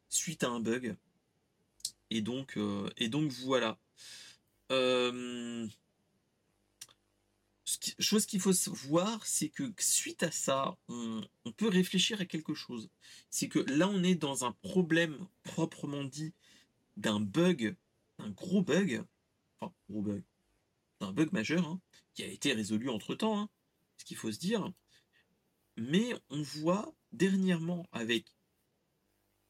suite à un bug. Et donc, euh, et donc voilà. chose qu'il faut voir, c'est que suite à ça, on, on, peut réfléchir à quelque chose. C'est que là, on est dans un problème proprement dit d'un bug un gros bug, enfin gros bug, un bug majeur hein, qui a été résolu entre temps, hein, ce qu'il faut se dire. Mais on voit dernièrement avec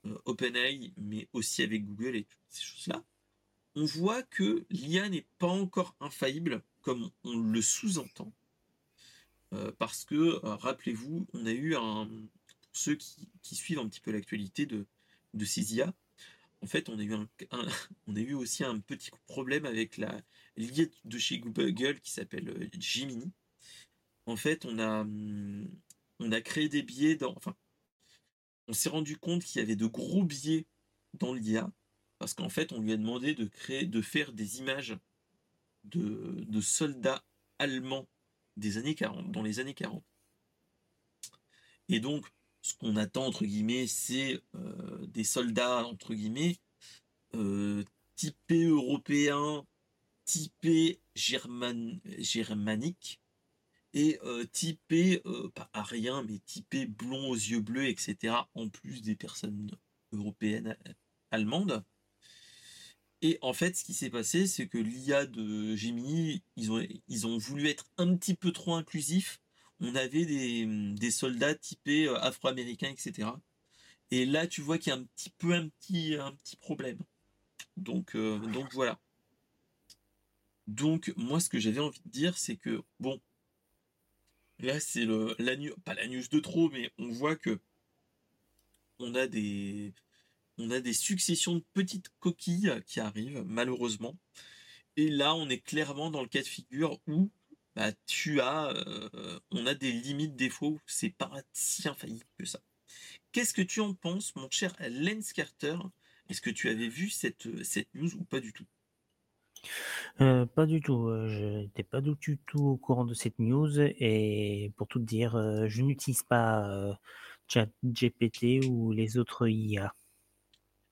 euh, OpenAI, mais aussi avec Google et toutes ces choses-là, on voit que l'IA n'est pas encore infaillible comme on le sous-entend. Euh, parce que, euh, rappelez-vous, on a eu un. Ceux qui, suivent un petit peu l'actualité de ces IA, en fait, on a eu, aussi un petit problème avec la l'IA de chez Google qui s'appelle euh, Gemini. En fait, on a, hum, créé des biais dans. Enfin, on s'est rendu compte qu'il y avait de gros biais dans l'IA parce qu'en fait, on lui a demandé de créer, de faire des images de, de soldats allemands des années 40, dans les années 40. Et donc, ce qu'on attend entre guillemets, c'est euh, des soldats entre guillemets euh, typés européens, typés germaniques et euh, typés pas ariens mais typés blonds aux yeux bleus, etc. En plus des personnes européennes allemandes. Et en fait, ce qui s'est passé, c'est que l'IA de Gemini, ils ont, ils ont voulu être un petit peu trop inclusifs on avait des, soldats typés euh, afro-américains, etc. Et là, tu vois qu'il y a un petit peu un petit, problème. Donc, euh, donc voilà. Donc, moi, ce que j'avais envie de dire, c'est que, bon, là, c'est le, la pas la news de trop, mais on voit que on a des, on a des successions de petites coquilles qui arrivent, malheureusement. Et là, on est clairement dans le cas de figure où bah, tu as, euh, on a des limites défauts, c'est pas si infaillible que ça. Qu'est-ce que tu en penses, mon cher Lens Carter? Est-ce que tu avais vu cette, cette news ou pas du tout? Euh, pas du tout. Euh, je n'étais pas du tout au courant de cette news et pour tout dire, je n'utilise pas ChatGPT ou les autres IA.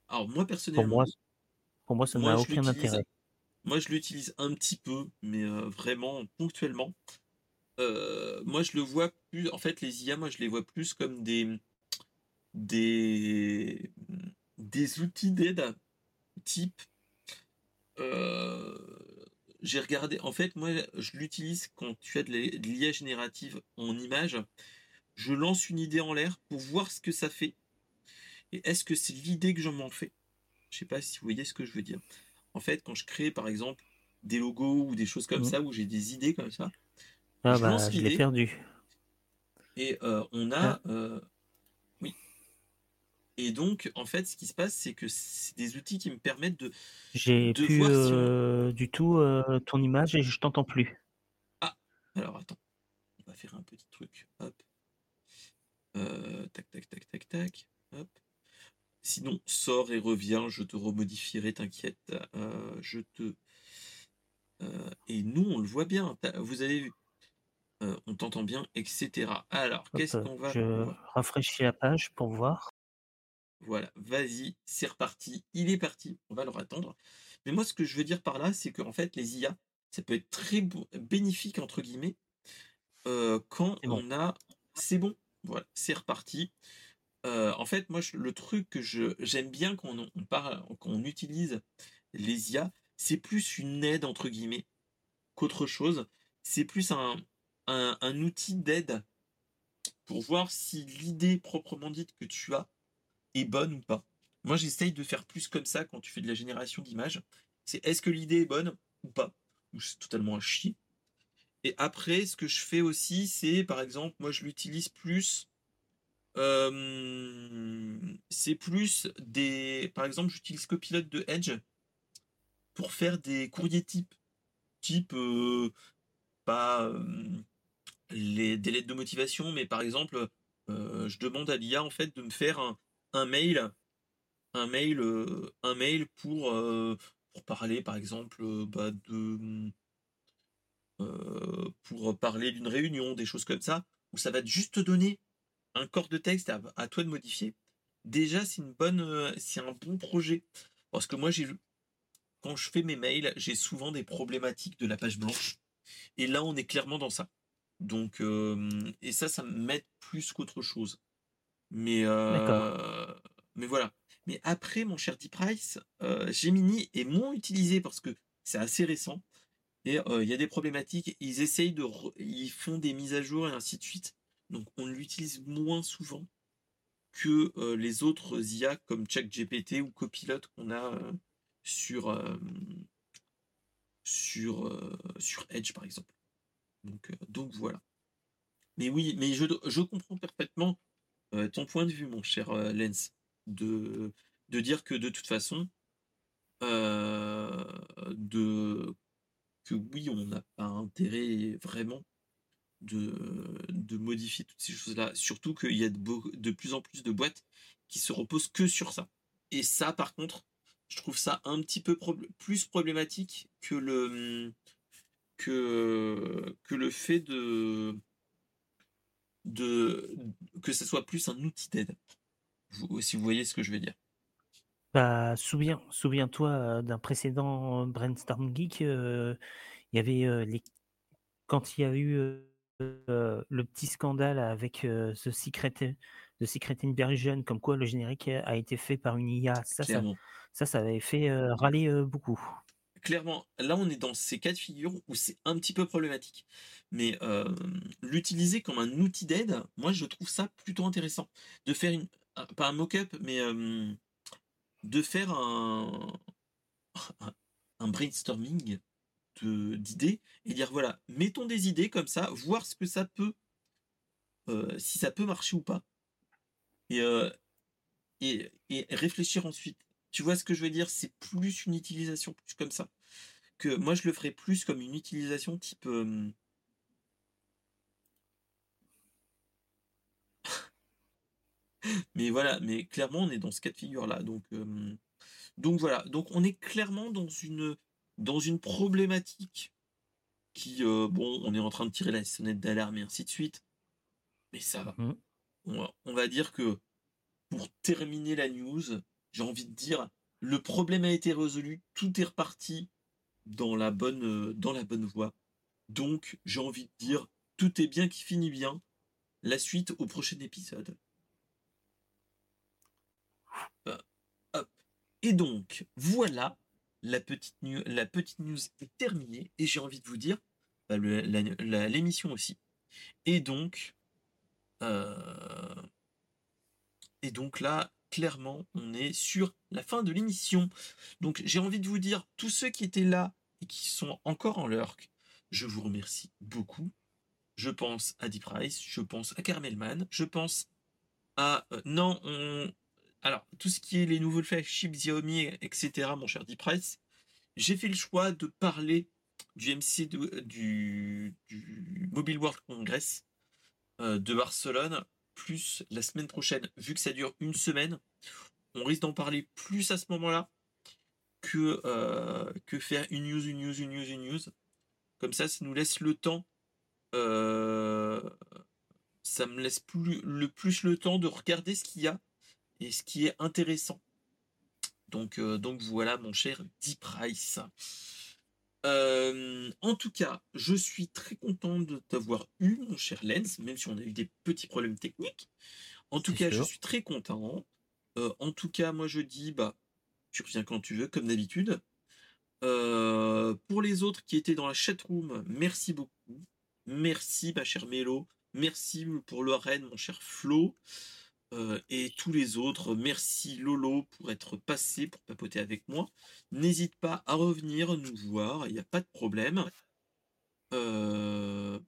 Alors moi personnellement, pour moi, pour moi ça n'a aucun intérêt. Moi, je l'utilise un petit peu, mais euh, vraiment ponctuellement. Euh, moi, je le vois plus. En fait, les IA, moi, je les vois plus comme des des des outils d'aide type. Euh, j'ai regardé. En fait, moi, je l'utilise quand tu as de l'IA générative en image. Je lance une idée en l'air pour voir ce que ça fait. Et est-ce que c'est l'idée que j'en m'en fais? Je sais pas si vous voyez ce que je veux dire en fait, quand je crée, par exemple, des logos ou des choses comme mmh. ça, où j'ai des idées comme ça, ah je bah, je l'ai perdu. Et euh, on a... Ah. Euh, oui. Et donc, en fait, ce qui se passe, c'est que c'est des outils qui me permettent de... J'ai plus euh, du tout ton image et je t'entends plus. Ah, alors attends. On va faire un petit truc. Hop. tac, tac, tac, tac, tac. Hop. Sinon, sors et reviens, je te remodifierai, t'inquiète. Euh, je te. Euh, et nous, on le voit bien. Vous avez vu. Euh, on t'entend bien, etc. Alors, qu'est-ce qu'on va. Je rafraîchis la page pour voir. Voilà, vas-y, c'est reparti, il est parti, on va le attendre. Mais moi, ce que je veux dire par là, c'est qu'en fait, les IA, ça peut être très bénéfique, entre guillemets, quand on a... C'est bon, voilà, c'est reparti. Euh, en fait, moi, le truc que j'aime bien quand on, utilise les IA, c'est plus une aide, entre guillemets, qu'autre chose. C'est plus un, outil d'aide pour voir si l'idée proprement dite que tu as est bonne ou pas. Moi, j'essaye de faire plus comme ça quand tu fais de la génération d'images. C'est est-ce que l'idée est bonne ou pas? C'est totalement un chier? Et après, ce que je fais aussi, c'est par exemple, moi, je l'utilise plus. Euh, c'est plus des. Par exemple, j'utilise Copilot de Edge pour faire des courriers types. Type. Euh, pas. Euh, les, des lettres de motivation, mais par exemple, je demande à l'IA en fait de me faire un, un mail, un mail, un mail pour, pour parler, par exemple, bah, de, pour parler d'une réunion, des choses comme ça, où ça va juste te donner un corps de texte à, toi de modifier. Déjà, c'est une bonne, c'est un bon projet, parce que moi, j'ai quand je fais mes mails, j'ai souvent des problématiques de la page blanche, et là, on est clairement dans ça. Donc, et ça, ça m'aide plus qu'autre chose. Mais, euh, mais voilà. Mais après, mon cher Deep Price, euh, Gemini est moins utilisé parce que c'est assez récent. Et euh, il y a des problématiques. Ils essayent de. Ils font des mises à jour et ainsi de suite. Donc on l'utilise moins souvent que les autres IA comme ChatGPT ou Copilot qu'on a sur, sur, sur Edge par exemple. Donc, voilà. Mais oui, mais je, je comprends parfaitement euh, ton point de vue, mon cher euh, Lens, de, dire que de toute façon, euh, que oui, on n'a pas intérêt vraiment de, de modifier toutes ces choses-là. Surtout qu'il y a de, plus en plus de boîtes qui se reposent que sur ça. Et ça, par contre, je trouve ça un petit peu plus problématique que le, que, que le fait de, de que ce soit plus un outil d'aide. Si vous voyez ce que je veux dire. Bah, souviens, souviens-toi euh, d'un précédent Brainstorm Geek, euh, il y avait euh, les quand il y a eu le petit scandale avec The Secret The Secret Inversion, comme quoi le générique a été fait par une IA, ça, ça, ça, ça, avait fait râler beaucoup clairement, là, on est dans ces cas de figure où c'est un petit peu problématique. Mais euh, l'utiliser comme un outil d'aide, moi, je trouve ça plutôt intéressant. De faire une, pas un mock-up, mais euh, de faire un, un brainstorming d'idées et dire voilà, mettons des idées comme ça, voir ce que ça peut, euh, si ça peut marcher ou pas. Et, et, et réfléchir ensuite tu vois ce que je veux dire? C'est plus une utilisation plus comme ça. Que moi, je le ferais plus comme une utilisation type. mais voilà, mais clairement, on est dans ce cas de figure-là. Donc, donc voilà. Donc, on est clairement dans une, dans une problématique qui, bon, on est en train de tirer la sonnette d'alarme et ainsi de suite. Mais ça va. Mmh. on va dire que pour terminer la news, j'ai envie de dire, le problème a été résolu, tout est reparti dans la bonne, euh, dans la bonne voie. Donc, j'ai envie de dire, tout est bien qui finit bien. La suite au prochain épisode. Euh, et donc, voilà, la petite, la petite news est terminée et j'ai envie de vous dire, bah, l'émission aussi. Et donc, euh, et donc là, clairement, on est sur la fin de l'émission. Donc j'ai envie de vous dire, tous ceux qui étaient là et qui sont encore en lurk, je vous remercie beaucoup. Je pense à Deep Price, je pense à Carmelman, je pense à... Euh, non, on... Alors, tout ce qui est les nouveaux flagships Xiaomi, etc., mon cher Deep Price, j'ai fait le choix de parler du MC du, Mobile World Congress euh, de Barcelone plus la semaine prochaine, vu que ça dure une semaine, on risque d'en parler plus à ce moment-là que, euh, faire une news, une news, une news, une news. Comme ça, ça nous laisse le temps. Euh, ça me laisse le plus le temps de regarder ce qu'il y a et ce qui est intéressant. Donc, donc voilà, mon cher D-Price. en tout cas, je suis très content de t'avoir eu, mon cher Lens, même si on a eu des petits problèmes techniques. En tout cas, je suis très content. en tout cas, moi je dis, bah, tu reviens quand tu veux, comme d'habitude. pour les autres qui étaient dans la chatroom, merci beaucoup. Merci, ma chère Mélo. Merci pour Lorraine, mon cher Flo. Euh, et tous les autres. Merci Lolo pour être passé, pour papoter avec moi. N'hésite pas à revenir nous voir, il n'y a pas de problème. Euh,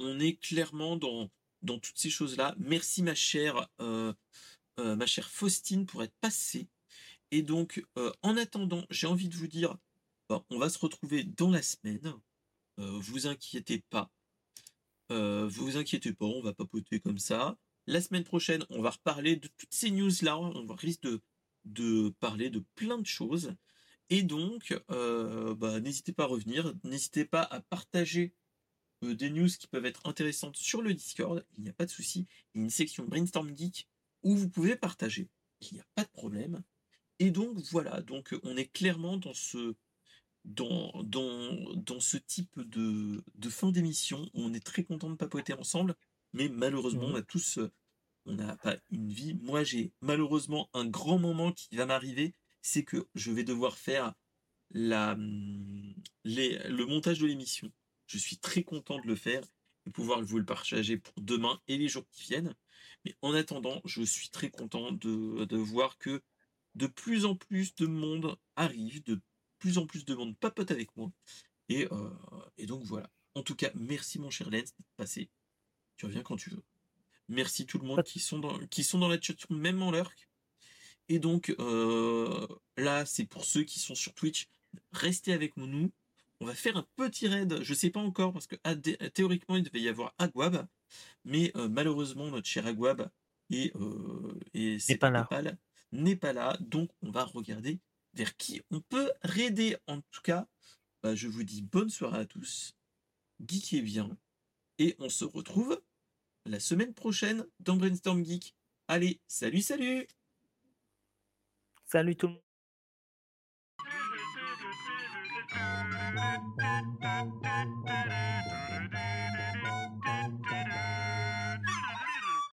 on est clairement dans, toutes ces choses-là. Merci ma chère, euh, ma chère Faustine pour être passée. Et donc, en attendant, j'ai envie de vous dire, on va se retrouver dans la semaine. vous inquiétez pas. Euh, vous inquiétez pas, on va papoter comme ça. La semaine prochaine, on va reparler de toutes ces news-là. On risque de, parler de plein de choses. Et donc, euh, bah, n'hésitez pas à revenir. N'hésitez pas à partager euh, des news qui peuvent être intéressantes sur le Discord. Il n'y a pas de souci. Il y a une section Brainstorm Geek où vous pouvez partager. Il n'y a pas de problème. Et donc, voilà. Donc, on est clairement dans ce, dans, dans, ce type de, fin d'émission on est très content de papoter ensemble, mais malheureusement, on mmh. a tous, on n'a pas une vie. Moi, j'ai malheureusement un grand moment qui va m'arriver, c'est que je vais devoir faire la, les, le montage de l'émission. Je suis très content de le faire et pouvoir vous le partager pour demain et les jours qui viennent. Mais en attendant, je suis très content de, de voir que de plus en plus de monde arrive, de plus en plus de monde papote avec moi. Et, euh, et donc voilà. En tout cas, merci mon cher Lens d'être passé. Tu reviens quand tu veux. Merci tout le monde qui sont dans, qui sont dans la chat, même en l'heure. Et donc euh, là, c'est pour ceux qui sont sur Twitch. Restez avec nous. On va faire un petit raid. Je sais pas encore parce que théoriquement il devait y avoir Aguab, mais euh, malheureusement notre cher Aguab et, et c'est pas là. N'est pas là. Donc on va regarder vers qui on peut raider. En tout cas, bah, je vous dis bonne soirée à tous, geekez bien, et on se retrouve la semaine prochaine dans Brainstorm Geek. Allez, salut, salut Salut tout le monde